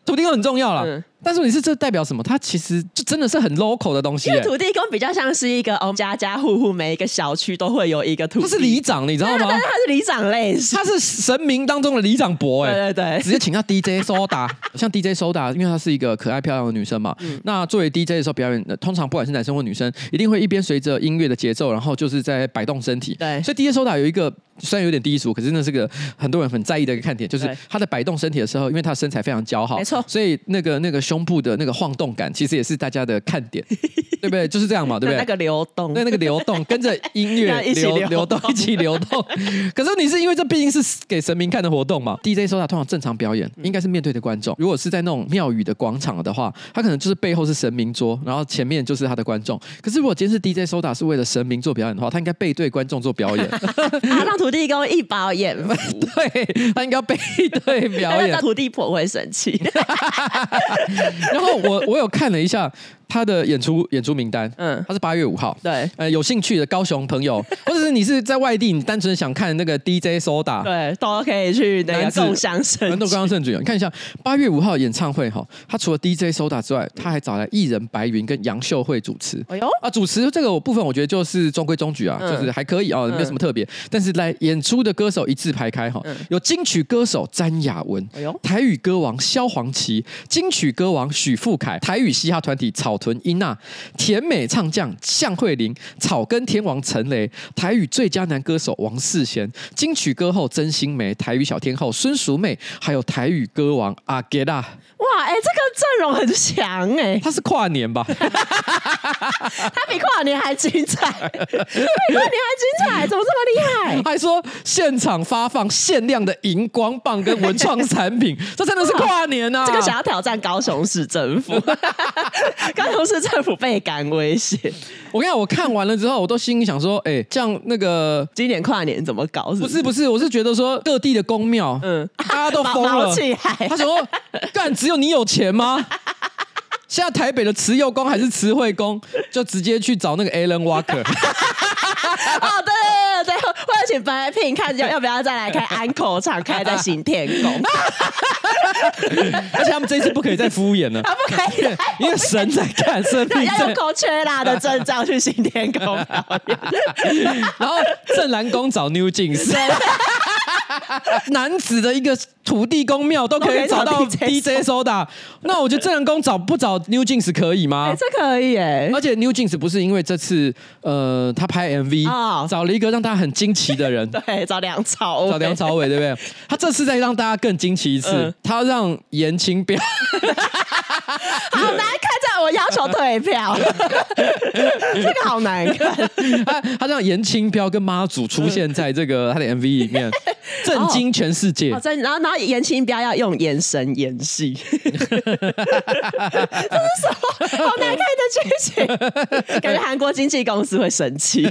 土地公很重要啦。嗯但是你是这代表什么？它其实就真的是很 local 的东西。因为土地公比较像是一个，哦，家家户户每一个小区都会有一个土地公。他是里长，你知道吗？但是他是里长类，他是神明当中的里长伯，哎，对对对，直接请到 DJ Soda，，像 DJ Soda，，因为她是一个可爱漂亮的女生嘛。嗯、那作为 DJ 的时候表演，通常不管是男生或女生，一定会一边随着音乐的节奏，然后就是在摆动身体。对，所以 DJ Soda 有一个虽然有点低俗，可是那是个很多人很在意的一个看点，就是他在摆动身体的时候，因为他的身材非常姣好，没错，所以那个那个胸部的那个晃。动感其实也是大家的看点，对不对？就是这样嘛，对不对？那个流动，对那个流动，跟着音乐一起流，流动，一起流动。可是你是因为这毕竟是给神明看的活动嘛？DJ 苏打通常正常表演应该是面对的观众。如果是在那种庙宇的广场的话，他可能就是背后是神明桌，然后前面就是他的观众。可是如果今天是 DJ 苏打是为了神明做表演的话，他应该背对观众做表演，他让土地公一包演，对他应该要背对表演，土地婆会生气。然后我。我有看了一下。他的演出演出名单，嗯，他是八月五号，对，呃，有兴趣的高雄朋友，或者是你是在外地，你单纯想看那个 DJ Soda，，对，都可以去那个共享盛举，共襄盛举，你看一下八月五号演唱会哈，他除了 DJ Soda 之外，他还找来艺人白云跟杨秀慧主持，哎呦。啊，主持这个部分我觉得就是中规中矩啊，就是还可以啊，没有什么特别，但是来演出的歌手一字排开哈，有金曲歌手詹雅文，哎呦，台语歌王萧煌奇，金曲歌王许富凯，台语嘻哈团体草屯英娜。甜美唱将向慧玲，草根天王陈雷，台语最佳男歌手王世贤，金曲歌后曾心梅，台语小天后孙淑媚，还有台语歌王阿杰拉。哇，哎、欸，这个阵容很强哎、欸！他是跨年吧？他比跨年还精彩，比跨年还精彩，怎么这么厉害？还说现场发放限量的荧光棒跟文创产品，这真的是跨年啊！这个想要挑战高雄市政府，高雄市政府倍感威胁。我跟你讲，我看完了之后，我都心里想说，哎、欸，这样那个今年跨年怎么搞是不是？不是不是，我是觉得说各地的公庙，嗯，大家都疯了，他说干只有你有钱吗？现在台北的慈幼宫还是慈惠宫，就直接去找那个 Alan Walker。哦，对请白聘看要要不要再来开安口场，开在新天宫。而且他们这一次不可以再敷衍了，他不可以，因为神在看，神在要用空缺啦的证照去新天宫。然后正蓝宫找 New Jeans。楠梓的一个土地公庙都可以找到 DJ Soda，，那我觉得镇澜宫找不找 New Jeans 可以吗？欸、这可以哎，而且 New Jeans 不是因为这次呃他拍 MV、哦、找了一个让大家很惊奇的人，对，找梁朝伟，找梁朝伟对不对？他这次再让大家更惊奇一次，嗯、他让颜清标，好难看，这我要求退票，这个好难看，他他让颜清标跟妈祖出现在这个他的 MV 里面。震惊全世界。哦，真，然后然后颜清标要用眼神演戏，这是什么？好难看的剧情，感觉韩国经纪公司会生气。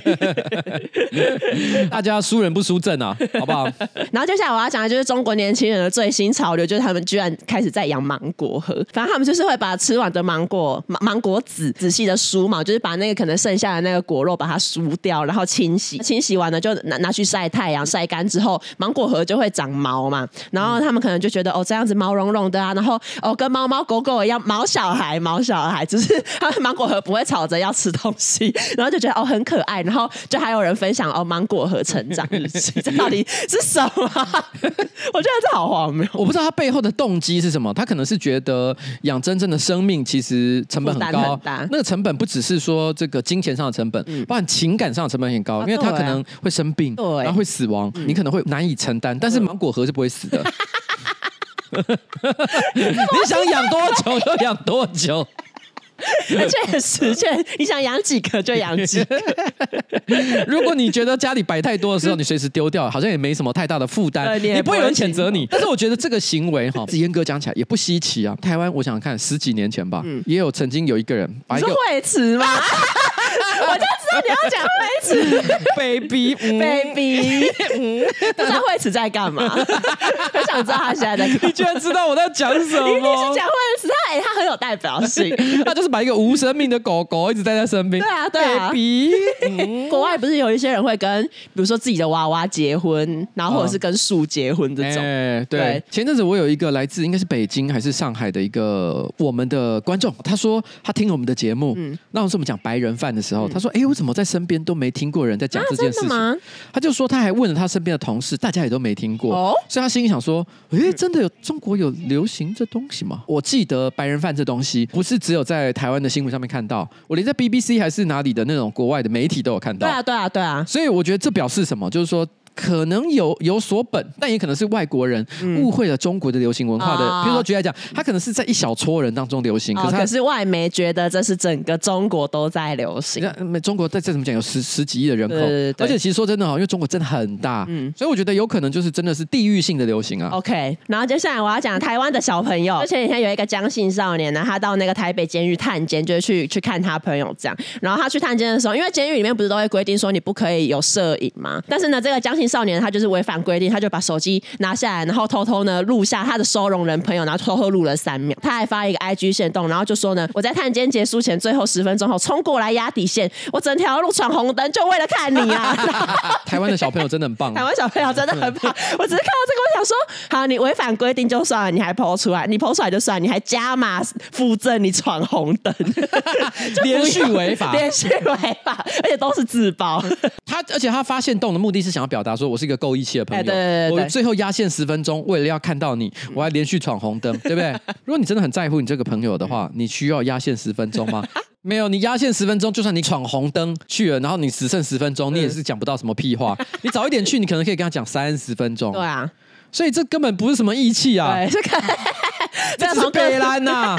大家输人不输阵啊，好不好？然后接下来我要讲的就是中国年轻人的最新潮流，就是他们居然开始在养芒果核。反正他们就是会把吃完的芒果芒芒果籽仔细的梳嘛，就是把那个可能剩下的那个果肉把它梳掉，然后清洗，清洗完了就拿拿去晒太阳，晒干之后芒果核就会长毛嘛。然后他们可能就觉得哦这样子毛茸茸的啊，然后哦跟猫猫狗狗一样毛小孩毛小孩，只是他们芒果核不会吵着要吃东西，然后就觉得哦很可爱，然后就还有人分享哦芒果核成长日记，这到底是什么？我觉得这好荒谬，我不知道他背后的动机是什么，他可能是觉得养真正的生命其实成本很高，很那个成本不只是说这个金钱上的成本，嗯、包含情感上的成本很高，啊、因为他可能会生病，对然后会死亡，嗯、你可能会难以承担，但是芒果核是不会死的。你想养多久就养多久。确实，确你想养几个就养几个。如果你觉得家里摆太多的时候，你随时丢掉，好像也没什么太大的负担，也不会有人谴责你。但是我觉得这个行为哈，严格讲起来也不稀奇啊。台湾，我想想看十几年前吧，也有曾经有一个人把一个惠慈吗？知道你要讲惠慈，baby，baby，不知道惠慈在干嘛？很想知道他现在在干嘛。你居然知道我在讲什么？一定是讲惠慈，他哎，他很有代表性，他就是。把一个无生命的狗狗一直带在身边。对啊，对啊。Baby 国外不是有一些人会跟，比如说自己的娃娃结婚，然后或者是跟树结婚这种。哎，对。前阵子我有一个来自应该是北京还是上海的一个我们的观众，他说他听我们的节目，那我们讲白人饭的时候，他说：“哎，我怎么在身边都没听过人在讲这件事情？”他就说他还问了他身边的同事，大家也都没听过。哦。所以他心里想说：“哎，真的有中国有流行这东西吗？”我记得白人饭这东西不是只有在。台湾的新闻上面看到，我连在 BBC 还是哪里的那种国外的媒体都有看到。对啊，对啊，对啊。所以我觉得这表示什么？就是说。可能有有所本，但也可能是外国人误会了中国的流行文化的。嗯、比如说举例来讲，他可能是在一小撮人当中流行，可是，可是外媒觉得这是整个中国都在流行。中国再再怎么讲，有十十几亿的人口，而且其实说真的哦，因为中国真的很大，嗯，所以我觉得有可能就是真的是地域性的流行啊。OK，然后接下来我要讲台湾的小朋友，前几天有一个江姓少年呢，他到那个台北监狱探监，就是去去看他朋友这样。然后他去探监的时候，因为监狱里面不是都会规定说你不可以有摄影吗？但是呢，这个江姓少年他就是违。反规定，他就把手机拿下来，然后偷偷呢录下他的收容人朋友，然后偷偷录了三秒。他还发一个 IG 线动，然后就说呢：“我在探监结束前最后十分钟后冲过来压底线，我整条路闯红灯就为了看你啊！” 台湾的小朋友真的很棒，台湾小朋友真的很棒。我只是看到这个，我想说：好，你违反规定就算了，你还 po 出来，你 po 出来就算，你还加码附赠你闯红灯，连续违法，连续违法，而且都是自爆。他而且他发现动的目的是想要表达说我是一个够义气的。朋友，对对对对，我最后压线十分钟，为了要看到你，我还连续闯红灯，对不对？如果你真的很在乎你这个朋友的话，你需要压线十分钟吗？没有，你压线十分钟，就算你闯红灯去了，然后你只剩十分钟，你也是讲不到什么屁话。你早一点去，你可能可以跟他讲三十分钟。对啊，所以这根本不是什么义气啊，对，这是北兰呐。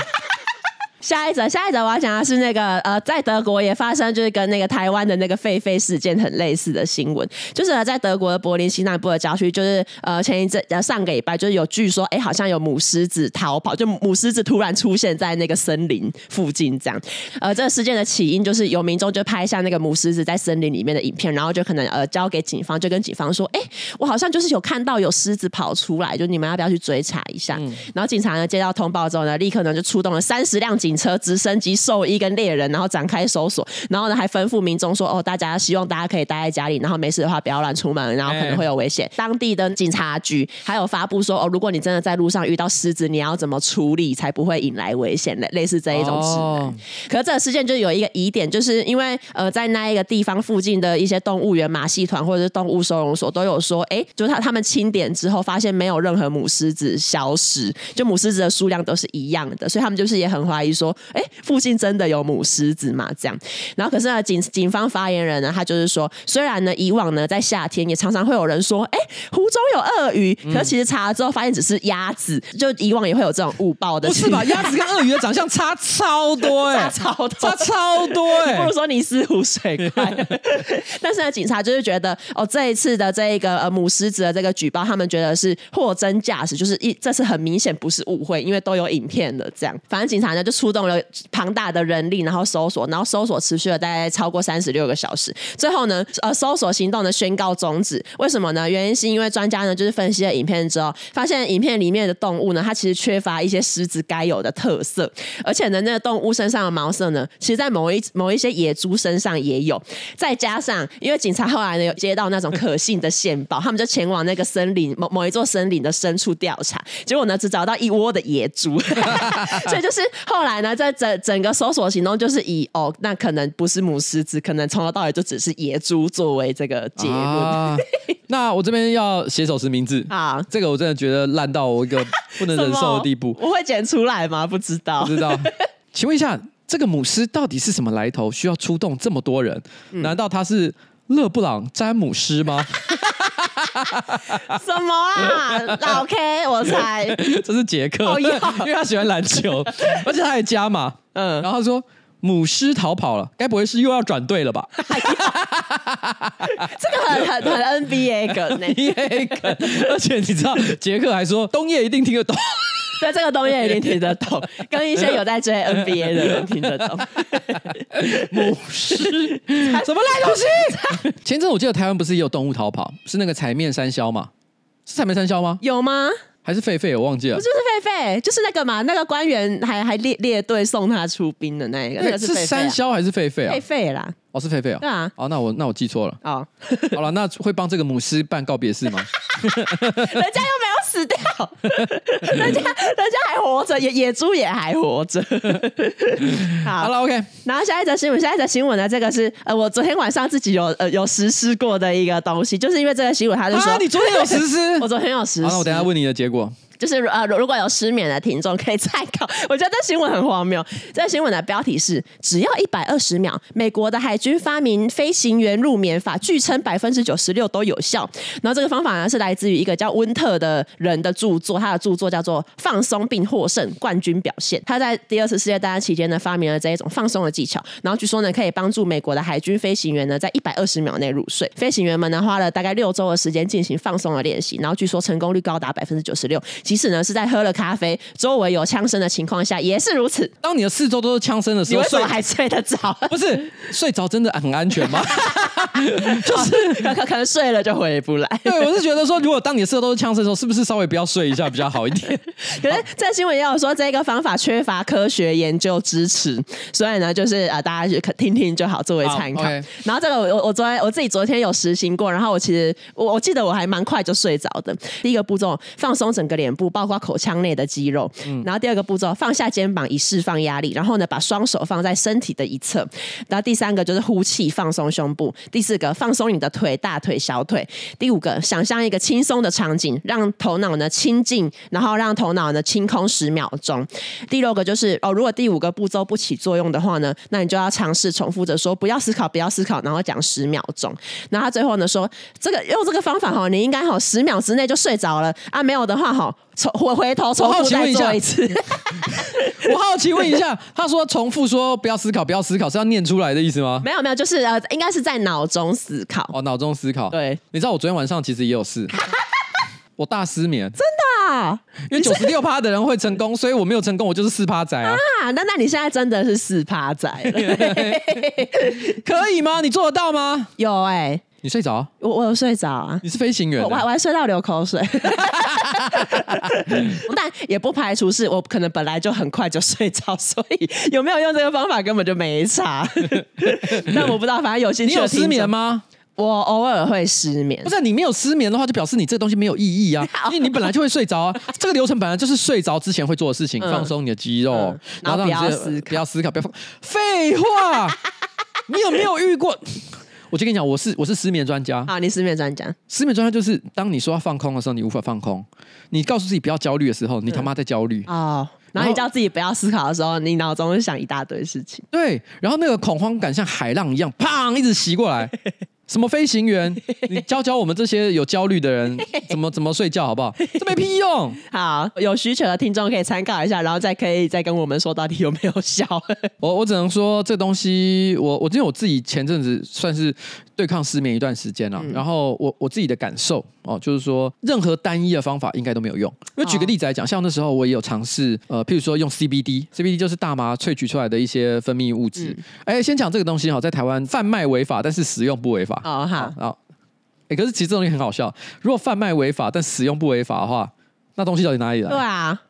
下一则，下一则我要讲的是那个呃，在德国也发生就是跟那个台湾的那个狒狒事件很类似的新闻，就是呢，在德国的柏林西南部的郊区，就是呃前一阵呃上个礼拜就是有据说，哎，好像有母狮子逃跑，就母狮子突然出现在那个森林附近这样。呃，这个事件的起因就是有民众就拍下那个母狮子在森林里面的影片，然后就可能呃交给警方，就跟警方说，哎，我好像就是有看到有狮子跑出来，就你们要不要去追查一下？嗯、然后警察呢接到通报之后呢，立刻呢就出动了三十辆警。警车、直升机、兽医跟猎人，然后展开搜索，然后呢还吩咐民众说：“哦，大家希望大家可以待在家里，然后没事的话不要乱出门，然后可能会有危险。欸”当地的警察局还有发布说：“哦，如果你真的在路上遇到狮子，你要怎么处理才不会引来危险？”类似这一种指南。哦、可是这个事件就有一个疑点，就是因为呃，在那一个地方附近的一些动物园、马戏团或者是动物收容所都有说：“哎，就是他他们清点之后发现没有任何母狮子消失，就母狮子的数量都是一样的，所以他们就是也很怀疑。”说，哎，附近真的有母狮子吗？这样，然后可是呢，警警方发言人呢，他就是说，虽然呢，以往呢，在夏天也常常会有人说，哎，湖中中有鳄鱼，可是其实查了之后发现只是鸭子，就以往也会有这种误报的。不是吧？鸭子跟鳄鱼的长相差超多哎、欸，差超多，差超多哎、欸，不如说尼斯湖水怪。但是呢，警察就是觉得哦，这一次的这一个呃母狮子的这个举报，他们觉得是货真价实，就是一这次很明显不是误会，因为都有影片的。这样，反正警察呢就出动了庞大的人力，然后搜索，然后搜索持续了大概超过三十六个小时，最后呢，呃，搜索行动呢宣告终止。为什么呢？原因是因为专家呢就是分析了影片之后，发现影片里面的动物呢，它其实缺乏一些狮子该有的特色，而且呢，那个动物身上的毛色呢，其实在某一 某一些野猪身上也有。再加上，因为警察后来呢有接到那种可信的线报，他们就前往那个森林某某一座森林的深处调查，结果呢只找到一窝的野猪，所以就是后来呢，在整整个搜索行动就是以哦，那可能不是母狮子，可能从头到尾就只是野猪作为这个结论。啊、那我这边要写首实名字啊，这个我真的觉得烂到我一个不能忍受的地步。我会剪出来吗？不知道，不知道。请问一下。这个母狮到底是什么来头？需要出动这么多人？嗯、难道他是勒布朗詹姆斯吗？什么啊，老 K，我猜。这是杰克，哦、因为他喜欢篮球，而且他还加码。嗯，然后他说母狮逃跑了，该不会是又要转队了吧？这个很很很 NBA 梗，NBA 梗，而且你知道杰克还说东夜一定听得懂。对，这个东西一定听得懂，跟一些有在追 NBA 的人听得懂。母狮什么烂东西？前阵我记得台湾不是也有动物逃跑，是那个彩面山魈吗？是彩面山魈吗？有吗？还是狒狒？我忘记了。不就是狒狒？就是那个嘛，那个官员还还列列队送他出兵的那个，那个是山魈还是狒狒啊？狒狒啦。哦，是狒狒啊。对啊。哦，那我那我记错了。哦，好了，那会帮这个母狮办告别式吗？人家又没有死掉，人家人家还活着，野野猪也还活着。好好了，OK。然后下一则新闻，下一则新闻呢，这个是呃，我昨天晚上自己有呃有实施过的一个东西，就是因为这个新闻，他就说、啊、你昨天有实施，我昨天有实施。好，那我等一下问你的结果。就是呃，如果有失眠的听众可以参考。我觉得这新闻很荒谬。这新闻的标题是：只要一百二十秒，美国的海军发明飞行员入眠法，据称百分之九十六都有效。然后这个方法呢，是来自于一个叫温特的人的著作，他的著作叫做《放松并获胜冠军表现》。他在第二次世界大战期间呢，发明了这一种放松的技巧。然后据说呢，可以帮助美国的海军飞行员呢，在一百二十秒内入睡。飞行员们呢，花了大概六周的时间进行放松的练习，然后据说成功率高达百分之九十六。即使呢是在喝了咖啡，周围有枪声的情况下，也是如此。当你的四周都是枪声的时候，你为什么还睡得着？不是睡着真的很安全吗？就 是可可能睡了就回不来。对，我是觉得说，如果当你的四周都是枪声的时候，是不是稍微不要睡一下比较好一点？可是这新闻也有说，这个方法缺乏科学研究支持，所以呢，就是啊、呃，大家就可听听就好，作为参考。Okay. 然后这个我我昨天我自己昨天有实行过，然后我其实我我记得我还蛮快就睡着的。第一个步骤，放松整个脸部，包括。口腔内的肌肉，然后第二个步骤，放下肩膀以释放压力，然后呢，把双手放在身体的一侧，然后第三个就是呼气放松胸部，第四个放松你的腿、大腿、小腿，第五个想象一个轻松的场景，让头脑呢清静，然后让头脑呢清空十秒钟，第六个就是哦，如果第五个步骤不起作用的话呢，那你就要尝试重复着说不要思考，不要思考，然后讲十秒钟，然后他最后呢说这个用这个方法哈，你应该哈十秒之内就睡着了。啊，没有的话哈。回回头重复再做一次。我好奇问一下，他说重复说不要思考，不要思考，是要念出来的意思吗？没有没有，就是呃，应该是在脑中思考。哦，脑中思考。对，你知道我昨天晚上其实也有事，我大失眠。真的啊？因为九十六趴的人会成功，所以我没有成功，我就是四趴仔啊。啊，那那你现在真的是四趴仔了？可以吗？你做得到吗？有哎、欸。你睡着？我我有睡着啊。你是飞行员？我还我还睡到流口水。但也不排除是我可能本来就很快就睡着，所以有没有用这个方法根本就没差。但我不知道，反正有些。你有失眠吗？我偶尔会失眠。不是你没有失眠的话，就表示你这个东西没有意义啊，因为你本来就会睡着啊。这个流程本来就是睡着之前会做的事情，放松你的肌肉，嗯、然后不要思考，不要思考，不要放。废话，你有没有遇过？我就跟你讲，我是我是失眠专家。好，你失眠专家。失眠专家就是，当你说要放空的时候，你无法放空；你告诉自己不要焦虑的时候，你他妈在焦虑。哦。然后你叫自己不要思考的时候，你脑中会想一大堆事情。对。然后那个恐慌感像海浪一样，砰，一直袭过来。什么飞行员？你教教我们这些有焦虑的人怎么怎么睡觉好不好？这没屁用。好，有需求的听众可以参考一下，然后再可以再跟我们说到底有没有效。我我只能说这东西，我我因为我自己前阵子算是对抗失眠一段时间了，嗯、然后我我自己的感受哦，就是说任何单一的方法应该都没有用。因为举个例子来讲，像那时候我也有尝试，呃，譬如说用 CBD，CBD 就是大麻萃取出来的一些分泌物质。哎、嗯，先讲这个东西哈，在台湾贩卖违法，但是使用不违法。哦好，然后，哎，可是其实这东西很好笑。如果贩卖违法，但使用不违法的话，那东西到底哪里来？对啊。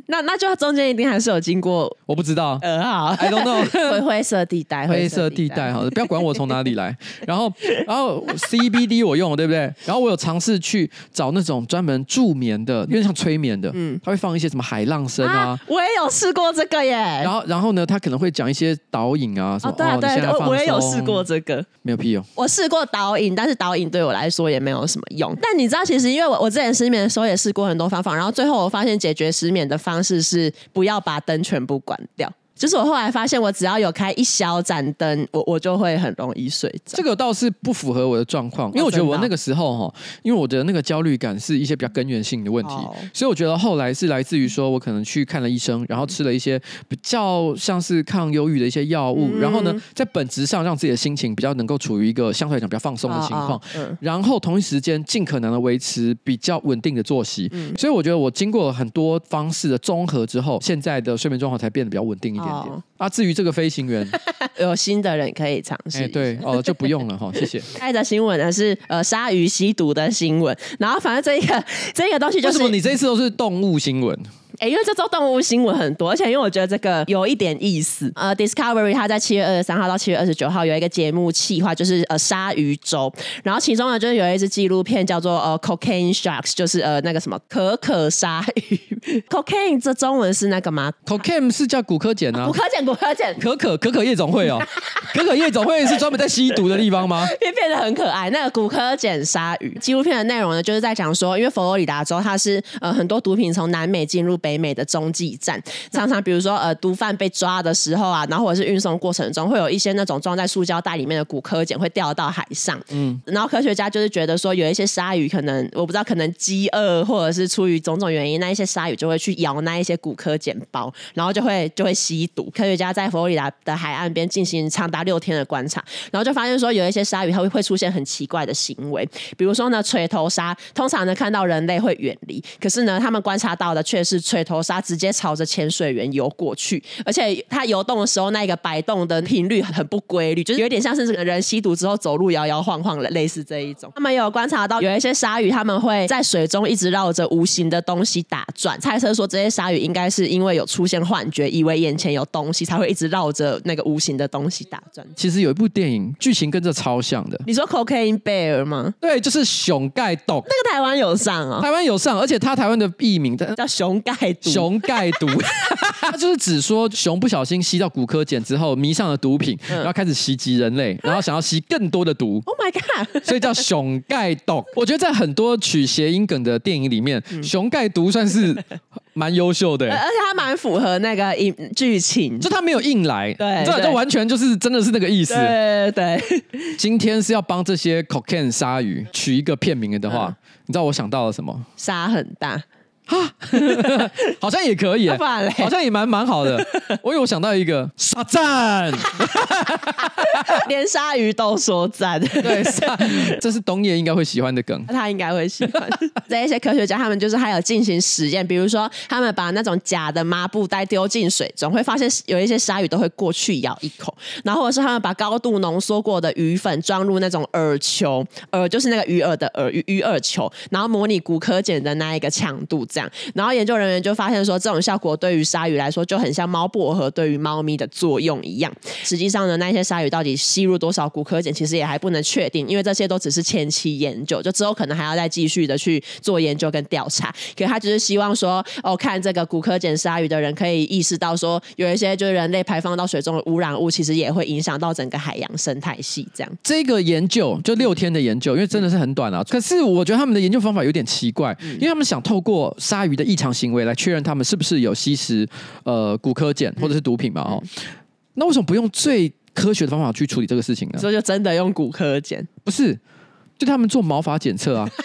那那就中间一定还是有经过，我不知道，呃，好，I don't know，灰 灰色地带，灰色地带，哈，不要管我从哪里来。然后，然后 CBD 我用了，对不对？然后我有尝试去找那种专门助眠的，有点像催眠的，嗯，他会放一些什么海浪声啊，啊，我也有试过这个耶。然后，然后呢，他可能会讲一些导引啊，什么，哦，对啊，对啊，我也有试过这个，没有屁用。我试过导引，但是导引对我来说也没有什么用。但你知道，其实因为我我之前失眠的时候也试过很多方法，然后最后我发现解决失眠的方式是。不要把灯全部关掉。就是我后来发现，我只要有开一小盏灯，我我就会很容易睡着。这个倒是不符合我的状况，因为我觉得我那个时候哈，因为我的那个焦虑感是一些比较根源性的问题，所以我觉得后来是来自于说我可能去看了医生，然后吃了一些比较像是抗忧郁的一些药物，然后呢，在本质上让自己的心情比较能够处于一个相对来讲比较放松的情况，然后同一时间尽可能的维持比较稳定的作息。所以我觉得我经过了很多方式的综合之后，现在的睡眠状况才变得比较稳定一点。Oh. 啊，至于这个飞行员，有新的人可以尝试。哎，对哦，就不用了哈，谢谢。下一则新闻呢是呃鲨鱼吸毒的新闻，然后反正这一个这一个东西就是，为什么你这一次都是动物新闻？哎，因为这周动物新闻很多，而且因为我觉得这个有一点意思。呃，Discovery 它在七月二十三号到七月二十九号有一个节目企划，就是呃鲨鱼周，然后其中呢就是有一支纪录片叫做呃 Cocaine Sharks，就是呃那个什么可可鲨鱼。Cocaine 这中文是那个吗？Cocaine 是叫骨科碱啊。古柯碱，骨科碱。可可可可夜总会哦，可可夜总会是专门在吸毒的地方吗？变变得很可爱。那个古柯碱鲨鱼纪录片的内容呢，就是在讲说，因为佛罗里达州它是呃很多毒品从南美进入。北美的中继站，常常比如说呃，毒贩被抓的时候啊，然后或者是运送过程中，会有一些那种装在塑胶袋里面的骨科碱会掉到海上。嗯，然后科学家就是觉得说，有一些鲨鱼可能我不知道，可能饥饿或者是出于种种原因，那一些鲨鱼就会去咬那一些骨科碱包，然后就会就会吸毒。科学家在佛罗里达的海岸边进行长达六天的观察，然后就发现说，有一些鲨鱼它会会出现很奇怪的行为，比如说呢，锤头鲨通常呢看到人类会远离，可是呢，他们观察到的却是。锤头鲨直接朝着潜水员游过去，而且它游动的时候，那个摆动的频率很不规律，就是有点像是这个人吸毒之后走路摇摇晃晃的，类似这一种。他们有观察到有一些鲨鱼，他们会在水中一直绕着无形的东西打转，猜测说这些鲨鱼应该是因为有出现幻觉，以为眼前有东西，才会一直绕着那个无形的东西打转。其实有一部电影剧情跟这超像的，你说 Cocaine Bear 吗？对，就是熊盖洞。那个台湾有上哦，台湾有上，而且它台湾的译名叫熊盖。熊盖毒，他就是指说熊不小心吸到骨科碱之后迷上了毒品，然后开始袭击人类，然后想要吸更多的毒。Oh my god！所以叫熊盖毒。我觉得在很多取谐音梗的电影里面，熊盖毒算是蛮优秀的，而且它蛮符合那个剧情，就他没有硬来，对，这完全就是真的是那个意思。对对。今天是要帮这些 cocaine 鲨鱼取一个片名的话，你知道我想到了什么？鲨很大。哈，好像也可以，好像也蛮蛮好的。我有想到一个沙赞，连鲨鱼都说赞。对，这是东野应该会喜欢的梗，他应该会喜欢。这一些科学家他们就是还有进行实验，比如说他们把那种假的麻布袋丢进水中，会发现有一些鲨鱼都会过去咬一口。然后或者是他们把高度浓缩过的鱼粉装入那种饵球，饵就是那个鱼饵的饵鱼鱼饵球，然后模拟骨科碱的那一个强度。这样，然后研究人员就发现说，这种效果对于鲨鱼来说就很像猫薄荷对于猫咪的作用一样。实际上呢，那些鲨鱼到底吸入多少骨科碱，其实也还不能确定，因为这些都只是前期研究，就之后可能还要再继续的去做研究跟调查。可他只是希望说，哦，看这个骨科碱鲨鱼的人可以意识到说，有一些就是人类排放到水中的污染物，其实也会影响到整个海洋生态系。这样，这个研究就六天的研究，因为真的是很短啊。可是我觉得他们的研究方法有点奇怪，因为他们想透过鲨鱼的异常行为来确认他们是不是有吸食呃骨科碱或者是毒品嘛？哦，那为什么不用最科学的方法去处理这个事情呢？所以就真的用骨科碱？不是，就他们做毛发检测啊。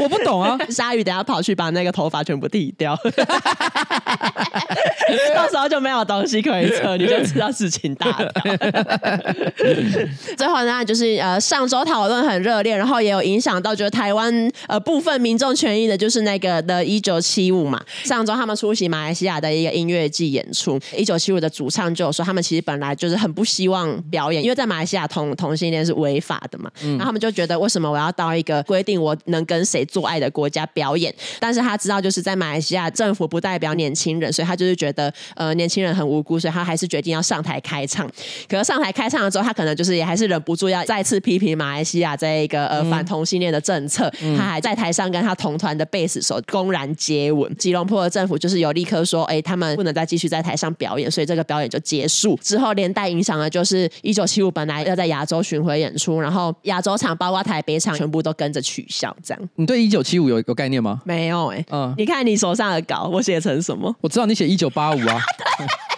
我不懂啊！鲨鱼等下跑去把那个头发全部剃掉，到时候就没有东西可以测，你就知道事情大了。最后呢，就是呃上周讨论很热烈，然后也有影响到就是台湾呃部分民众权益的，就是那个的一九七五嘛。上周他们出席马来西亚的一个音乐季演出，一九七五的主唱就有说，他们其实本来就是很不希望表演，因为在马来西亚同同性恋是违法的嘛。嗯、然后他们就觉得，为什么我要到一个规定我能跟谁做爱的国家表演，但是他知道就是在马来西亚政府不代表年轻人，所以他就是觉得呃年轻人很无辜，所以他还是决定要上台开唱。可是上台开唱了之后，他可能就是也还是忍不住要再次批评马来西亚这一个呃反同性恋的政策。嗯、他还在台上跟他同团的贝斯手公然接吻。吉隆坡的政府就是有立刻说，哎，他们不能再继续在台上表演，所以这个表演就结束。之后连带影响了就是一九七五本来要在亚洲巡回演出，然后亚洲场包括台北场全部都跟着取消，这样。你对一九七五有一个概念吗？没有哎、欸，嗯，你看你手上的稿，我写成什么？我知道你写一九八五啊。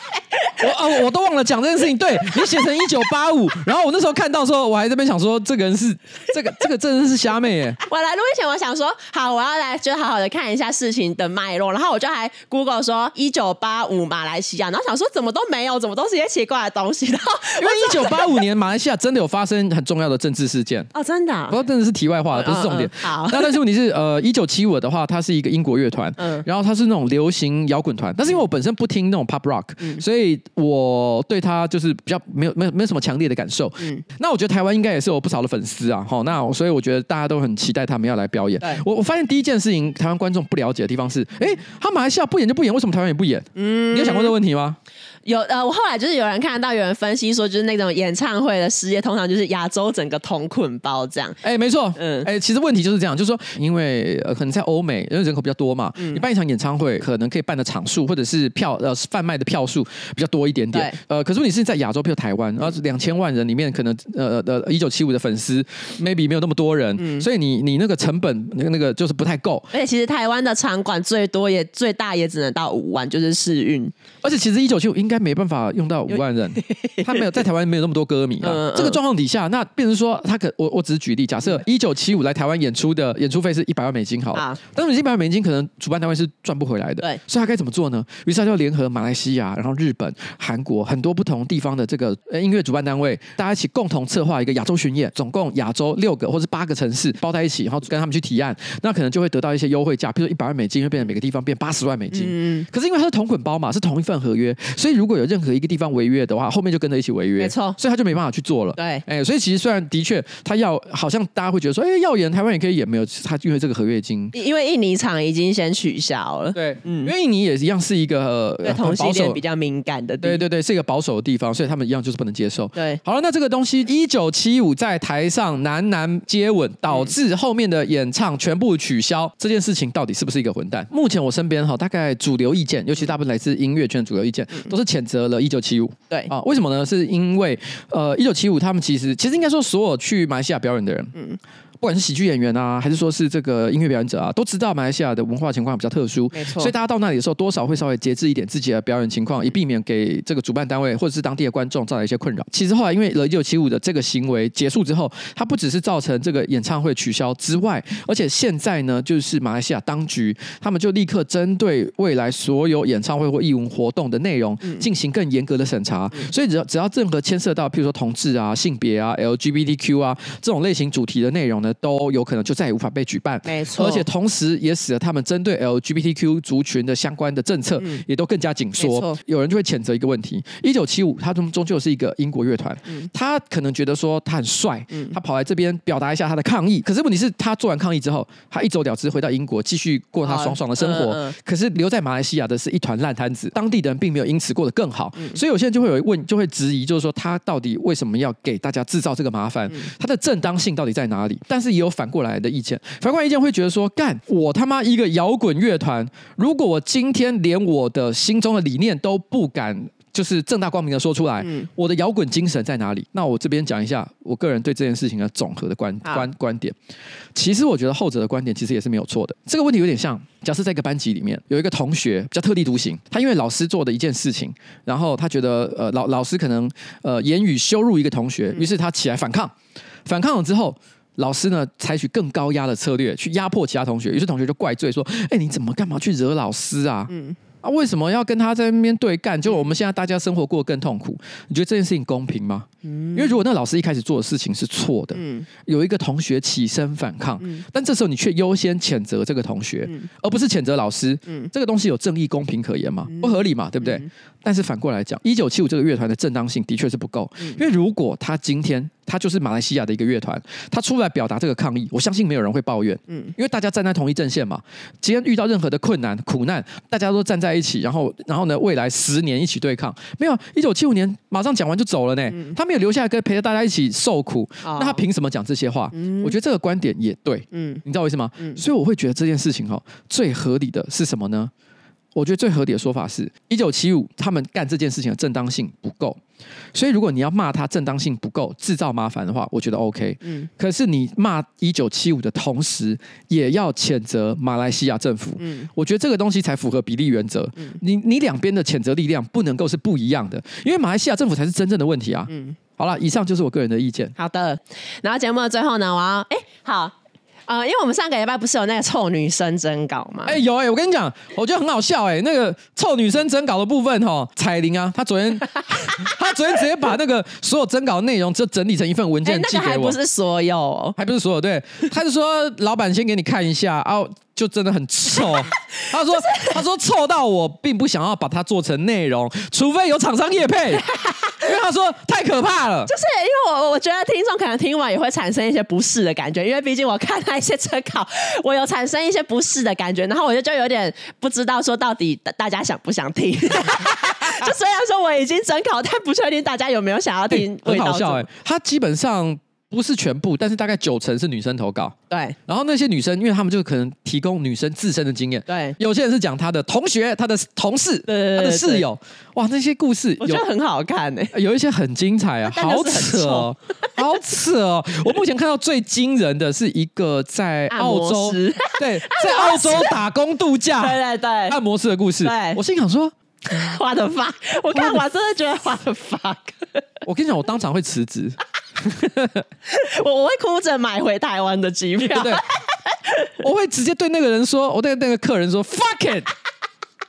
我啊，我都忘了讲这件事情。对，你写成一九八五，然后我那时候看到的时候，我还在这边想说，这个人是这个这个真的是虾妹耶。我来录之前，我想说，好，我要来就好好的看一下事情的脉络，然后我就还 Google 说一九八五马来西亚，然后想说怎么都没有，怎么都是一些奇怪的东西。然后因为一九八五年马来西亚真的有发生很重要的政治事件哦，真的、啊，不过真的是题外话了，不是重点。嗯嗯、好，那但是问题是，呃，一九七五的话，它是一个英国乐团，嗯，然后它是那种流行摇滚团，但是因为我本身不听那种 pop rock，、嗯、所以我。对他就是比较没有没有没有什么强烈的感受。嗯，那我觉得台湾应该也是有不少的粉丝啊。哈，那所以我觉得大家都很期待他们要来表演。我我发现第一件事情，台湾观众不了解的地方是，哎，他马来西亚不演就不演，为什么台湾也不演？嗯，你有想过这个问题吗？有呃，我后来就是有人看到有人分析说，就是那种演唱会的事业通常就是亚洲整个同捆包这样。哎，没错，嗯，哎，其实问题就是这样，就是说，因为呃，可能在欧美，因为人口比较多嘛，嗯、你办一场演唱会，可能可以办的场数或者是票呃贩卖的票数比较多一点点。对呃，可是你是在亚洲，譬如台湾，然后两千万人里面，可能呃呃一九七五的粉丝 maybe 没有那么多人，嗯、所以你你那个成本那个那个就是不太够。而且其实台湾的场馆最多也最大也只能到五万，就是试运。而且其实一九七五应该没办法用到。五万人，他没有在台湾没有那么多歌迷啊。嗯嗯、这个状况底下，那变成说他可我我只是举例，假设一九七五来台湾演出的演出费是一百万美金好了，啊、但是一百万美金可能主办单位是赚不回来的，对，所以他该怎么做呢？于是他就联合马来西亚、然后日本、韩国很多不同地方的这个音乐主办单位，大家一起共同策划一个亚洲巡演，总共亚洲六个或是八个城市包在一起，然后跟他们去提案，那可能就会得到一些优惠价，比如一百万美金会变成每个地方变八十万美金。嗯，可是因为它是同捆包嘛，是同一份合约，所以如果有任何一个地方违约的话，后面就跟着一起违约，没错，所以他就没办法去做了。对，哎、欸，所以其实虽然的确他要，好像大家会觉得说，哎、欸，要演台湾也可以演，没有他因为这个合约金，因为印尼厂已经先取消了。对，嗯，因为印尼也一样是一个对同性恋比较敏感的地方，对对对，是一个保守的地方，所以他们一样就是不能接受。对，好了，那这个东西一九七五在台上男男接吻，导致后面的演唱全部取消，嗯、这件事情到底是不是一个混蛋？目前我身边哈，大概主流意见，尤其大部分来自音乐圈的主流意见，嗯、都是谴责了一九七五。对啊，为什么呢？是因为呃，一九七五他们其实其实应该说所有去马来西亚表演的人，嗯。不管是喜剧演员啊，还是说是这个音乐表演者啊，都知道马来西亚的文化情况比较特殊，没错。所以大家到那里的时候，多少会稍微节制一点自己的表演情况，以避免给这个主办单位或者是当地的观众造成一些困扰。其实后来因为一九七五的这个行为结束之后，它不只是造成这个演唱会取消之外，而且现在呢，就是马来西亚当局他们就立刻针对未来所有演唱会或艺文活动的内容进行更严格的审查。嗯、所以只要只要任何牵涉到譬如说同志啊、性别啊、LGBTQ 啊这种类型主题的内容呢，都有可能就再也无法被举办，没错，而且同时也使得他们针对 LGBTQ 族群的相关的政策也都更加紧缩。有人就会谴责一个问题：一九七五，他终终究是一个英国乐团，他可能觉得说他很帅，他跑来这边表达一下他的抗议。可是问题是，他做完抗议之后，他一走了之，回到英国继续过他爽爽的生活。可是留在马来西亚的是一团烂摊子，当地的人并没有因此过得更好。所以有些人就会有问，就会质疑，就是说他到底为什么要给大家制造这个麻烦？他的正当性到底在哪里？但是也有。反过来的意见，反过来意见会觉得说，干我他妈一个摇滚乐团，如果我今天连我的心中的理念都不敢。就是正大光明的说出来，嗯、我的摇滚精神在哪里？那我这边讲一下我个人对这件事情的总和的观观观点。其实我觉得后者的观点其实也是没有错的。这个问题有点像，假设在一个班级里面有一个同学比较特立独行，他因为老师做的一件事情，然后他觉得呃老老师可能呃言语羞辱一个同学，于是他起来反抗，反抗了之后。老师呢，采取更高压的策略去压迫其他同学，于是同学就怪罪说：“哎，你怎么干嘛去惹老师啊？”嗯。啊，为什么要跟他在那边对干？就我们现在大家生活过得更痛苦，你觉得这件事情公平吗？嗯，因为如果那老师一开始做的事情是错的，嗯，有一个同学起身反抗，嗯，但这时候你却优先谴责这个同学，嗯，而不是谴责老师，嗯，这个东西有正义公平可言吗？不合理嘛，对不对？嗯，但是反过来讲，一九七五这个乐团的正当性的确是不够，因为如果他今天他就是马来西亚的一个乐团，他出来表达这个抗议，我相信没有人会抱怨，嗯，因为大家站在同一阵线嘛，今天遇到任何的困难苦难，大家都站在一起，然后然后呢，未来十年一起对抗，没有一九七五年马上讲完就走了呢，嗯、他没有留下来跟陪着大家一起受苦，哦、那他凭什么讲这些话？嗯、我觉得这个观点也对，嗯，你知道为什么？嗯、所以我会觉得这件事情哈，最合理的是什么呢？我觉得最合理的说法是，一九七五他们干这件事情的正当性不够，所以如果你要骂他正当性不够，制造麻烦的话，我觉得 OK。嗯，可是你骂一九七五的同时，也要谴责马来西亚政府。嗯，我觉得这个东西才符合比例原则。嗯，你你两边的谴责力量不能够是不一样的，因为马来西亚政府才是真正的问题啊。嗯，好了，以上就是我个人的意见。好的，然后节目的最后呢，我要哎好。呃，因为我们上个礼拜不是有那个臭女生征稿吗？哎、欸，有哎、欸，我跟你讲，我觉得很好笑哎、欸，那个臭女生征稿的部分哈，彩玲啊，她昨天 她昨天直接把那个所有征稿内容就整理成一份文件寄给我，欸那个、还不是所有，还不是所有，对，她就说老板先给你看一下啊。就真的很臭，他说：“他说臭到我并不想要把它做成内容，除非有厂商业配，因为他说太可怕了。就是因为我我觉得听众可能听完也会产生一些不适的感觉，因为毕竟我看那些车考，我有产生一些不适的感觉，然后我就就有点不知道说到底大家想不想听。就虽然说我已经整考，但不确定大家有没有想要听。很好笑哎，他基本上。”不是全部，但是大概九成是女生投稿。对，然后那些女生，因为她们就可能提供女生自身的经验。对，有些人是讲她的同学、她的同事、她的室友。哇，那些故事我觉得很好看诶、欸，有一些很精彩啊，好扯哦，好扯哦！我目前看到最惊人的是一个在澳洲，对，在澳洲打工度假，对对对，按摩师的故事。对，我心想说。我的 fuck！我看完真的觉得我的 fuck！我跟你讲，我当场会辞职，我我会哭着买回台湾的机票，对，我会直接对那个人说，我对那个客人说 fuck it！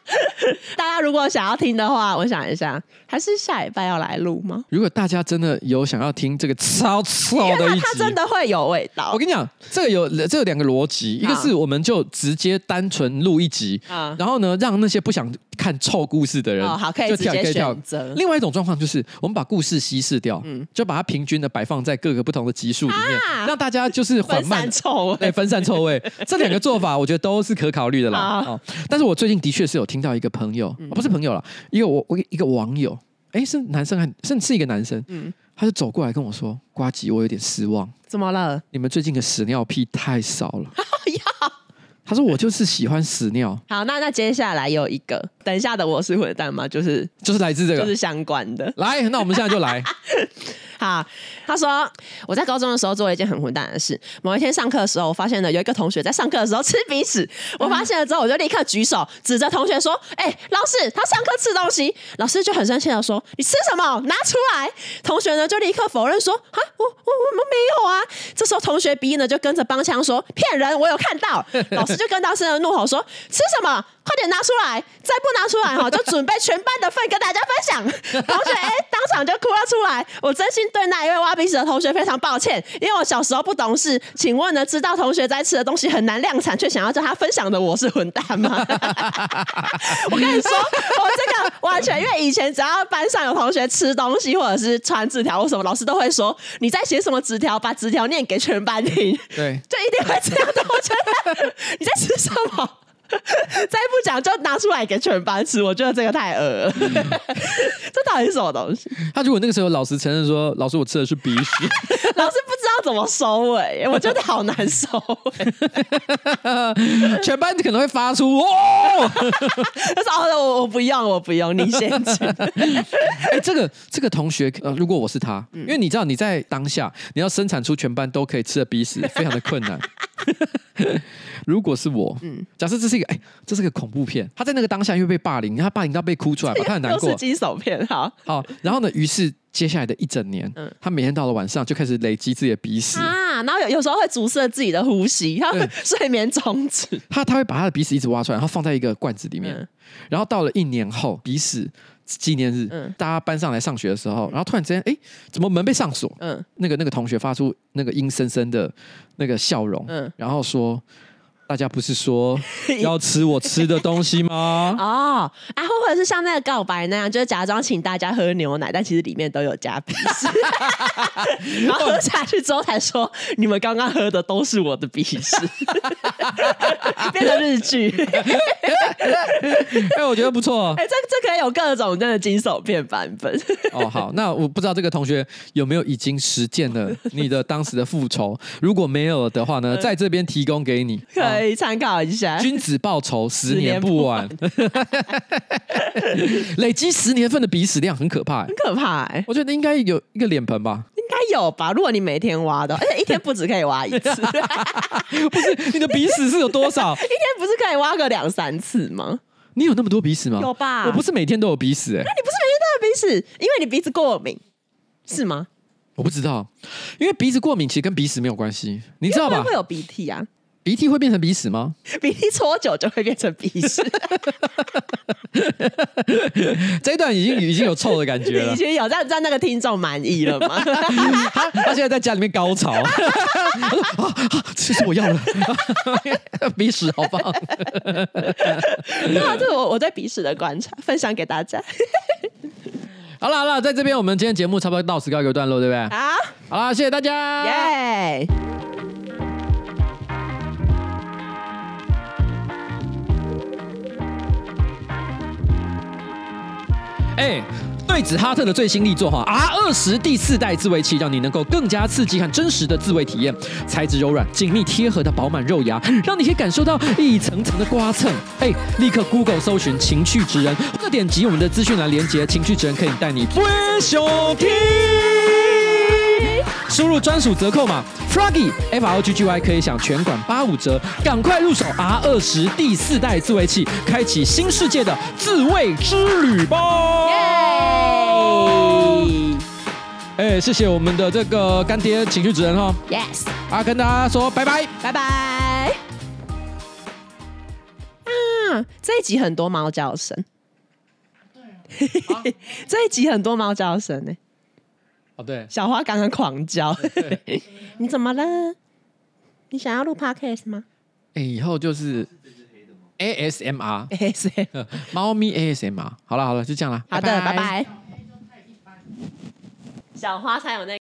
大家如果想要听的话，我想一下，还是下礼拜要来录吗？如果大家真的有想要听这个超臭的一集，它真的会有味道。我跟你讲，这个有这有两个逻辑，一个是我们就直接单纯录一集，啊，然后呢，让那些不想看臭故事的人，好，可以直接选择。另外一种状况就是，我们把故事稀释掉，嗯，就把它平均的摆放在各个不同的集数里面，让大家就是缓慢臭味，对，分散臭味。这两个做法，我觉得都是可考虑的啦。啊，但是我最近的确是有听到一个朋友，不是朋友了，一个我我一个网友。哎，是男生还是是一个男生？嗯，他就走过来跟我说：“瓜吉，我有点失望。怎么了？你们最近的屎尿屁太少了。”他说：“我就是喜欢屎尿。”好，那那接下来有一个，等一下的我是混蛋吗？就是就是来自这个，就是相关的。来，那我们现在就来。好，他说我在高中的时候做了一件很混蛋的事。某一天上课的时候，我发现了有一个同学在上课的时候吃鼻屎。我发现了之后，我就立刻举手指着同学说：“哎、老师，他上课吃东西。”老师就很生气的说：“你吃什么？拿出来！”同学呢就立刻否认说：“啊，我我我们没有啊。”这时候同学 B 呢就跟着帮腔说：“骗人，我有看到。”老师就更大声的怒吼说：“吃什么？快点拿出来！再不拿出来哈，就准备全班的份跟大家分享。”同学哎当场就哭了出来。我真心。对那一位挖鼻屎的同学非常抱歉，因为我小时候不懂事。请问呢，知道同学在吃的东西很难量产，却想要叫他分享的我是混蛋吗？我跟你说，我这个完全因为以前只要班上有同学吃东西或者是传纸条或什么，老师都会说你在写什么纸条，把纸条念给全班听。对，就一定会这样的。我觉得你在吃什么？再不讲就拿出来给全班吃，我觉得这个太恶了。这到底是什么东西？他如果那个时候老实承认说，老师我吃的是鼻屎，老师不知道怎么收尾，我觉得好难收尾。全班可能会发出哦，他说哦，我我不用，我不用，你先吃。哎，这个这个同学，呃，如果我是他，因为你知道你在当下你要生产出全班都可以吃的鼻屎，非常的困难。如果是我，嗯，假设这是一个，哎，这是个恐怖片，他在那个当下因为被霸凌，他霸凌到被哭出来吧，他很难过。都是惊悚片，好，好，然后呢，于是接下来的一整年，嗯，他每天到了晚上就开始累积自己的鼻屎。啊，然后有有时候会阻塞自己的呼吸，他会睡眠中止，他他会把他的鼻屎一直挖出来，然后放在一个罐子里面，然后到了一年后，鼻屎纪念日，嗯，大家班上来上学的时候，然后突然之间，哎，怎么门被上锁？嗯，那个那个同学发出那个阴森森的那个笑容，嗯，然后说。大家不是说 要吃我吃的东西吗？哦，啊，或者是像那个告白那样，就是假装请大家喝牛奶，但其实里面都有加鼻屎，然后喝下去之后才说你们刚刚喝的都是我的鼻屎，变成日剧。哎，我觉得不错。哎，这这可以有各种真的惊悚片版本。哦，好，那我不知道这个同学有没有已经实践了你的当时的复仇？如果没有的话呢，在这边提供给你。可以参考一下，君子报仇，十年不晚。累积十年份的鼻屎量很可怕，很可怕！我觉得应该有一个脸盆吧，应该有吧？如果你每天挖的，而且一天不止可以挖一次，不是你的鼻屎是有多少？一天不是可以挖个两三次吗？你有那么多鼻屎吗？有吧？我不是每天都有鼻屎哎、欸，那你不是每天都有鼻屎？因为你鼻子过敏是吗？我不知道，因为鼻子过敏其实跟鼻屎没有关系，你知道吧？会有鼻涕啊。鼻涕会变成鼻屎吗？鼻涕搓久就会变成鼻屎。这一段已经已经有臭的感觉了。已经有让让那个听众满意了吗？他他现在在家里面高潮。啊啊！其实我要了，鼻屎好棒。那这是我我对鼻屎的观察，分享给大家。好了好了，在这边我们今天节目差不多到此告一个段落，对不对？好，好了，谢谢大家。耶。哎，对子哈特的最新力作哈 R 二十第四代自慰器，让你能够更加刺激和真实的自慰体验。材质柔软、紧密贴合的饱满肉芽，让你可以感受到一层层的刮蹭。哎，立刻 Google 搜寻情趣直人，或者点击我们的资讯栏连接，情趣直人可以带你飞上天。输入专属折扣码 Froggy F R O G G Y 可以享全馆八五折，赶快入手 R 二十第四代自慰器，开启新世界的自慰之旅吧！耶！哎，谢谢我们的这个干爹情趣职人哈。Yes，啊，跟大家说拜拜，拜拜。啊，这一集很多猫叫声。对，这一集很多猫叫声呢。哦，对，小花刚刚狂叫，你怎么了？你想要录 podcast 吗？哎，以后就是 ASMR，ASMR，猫咪 ASMR。好了好了，就这样了。好的，拜拜。小花才有那个。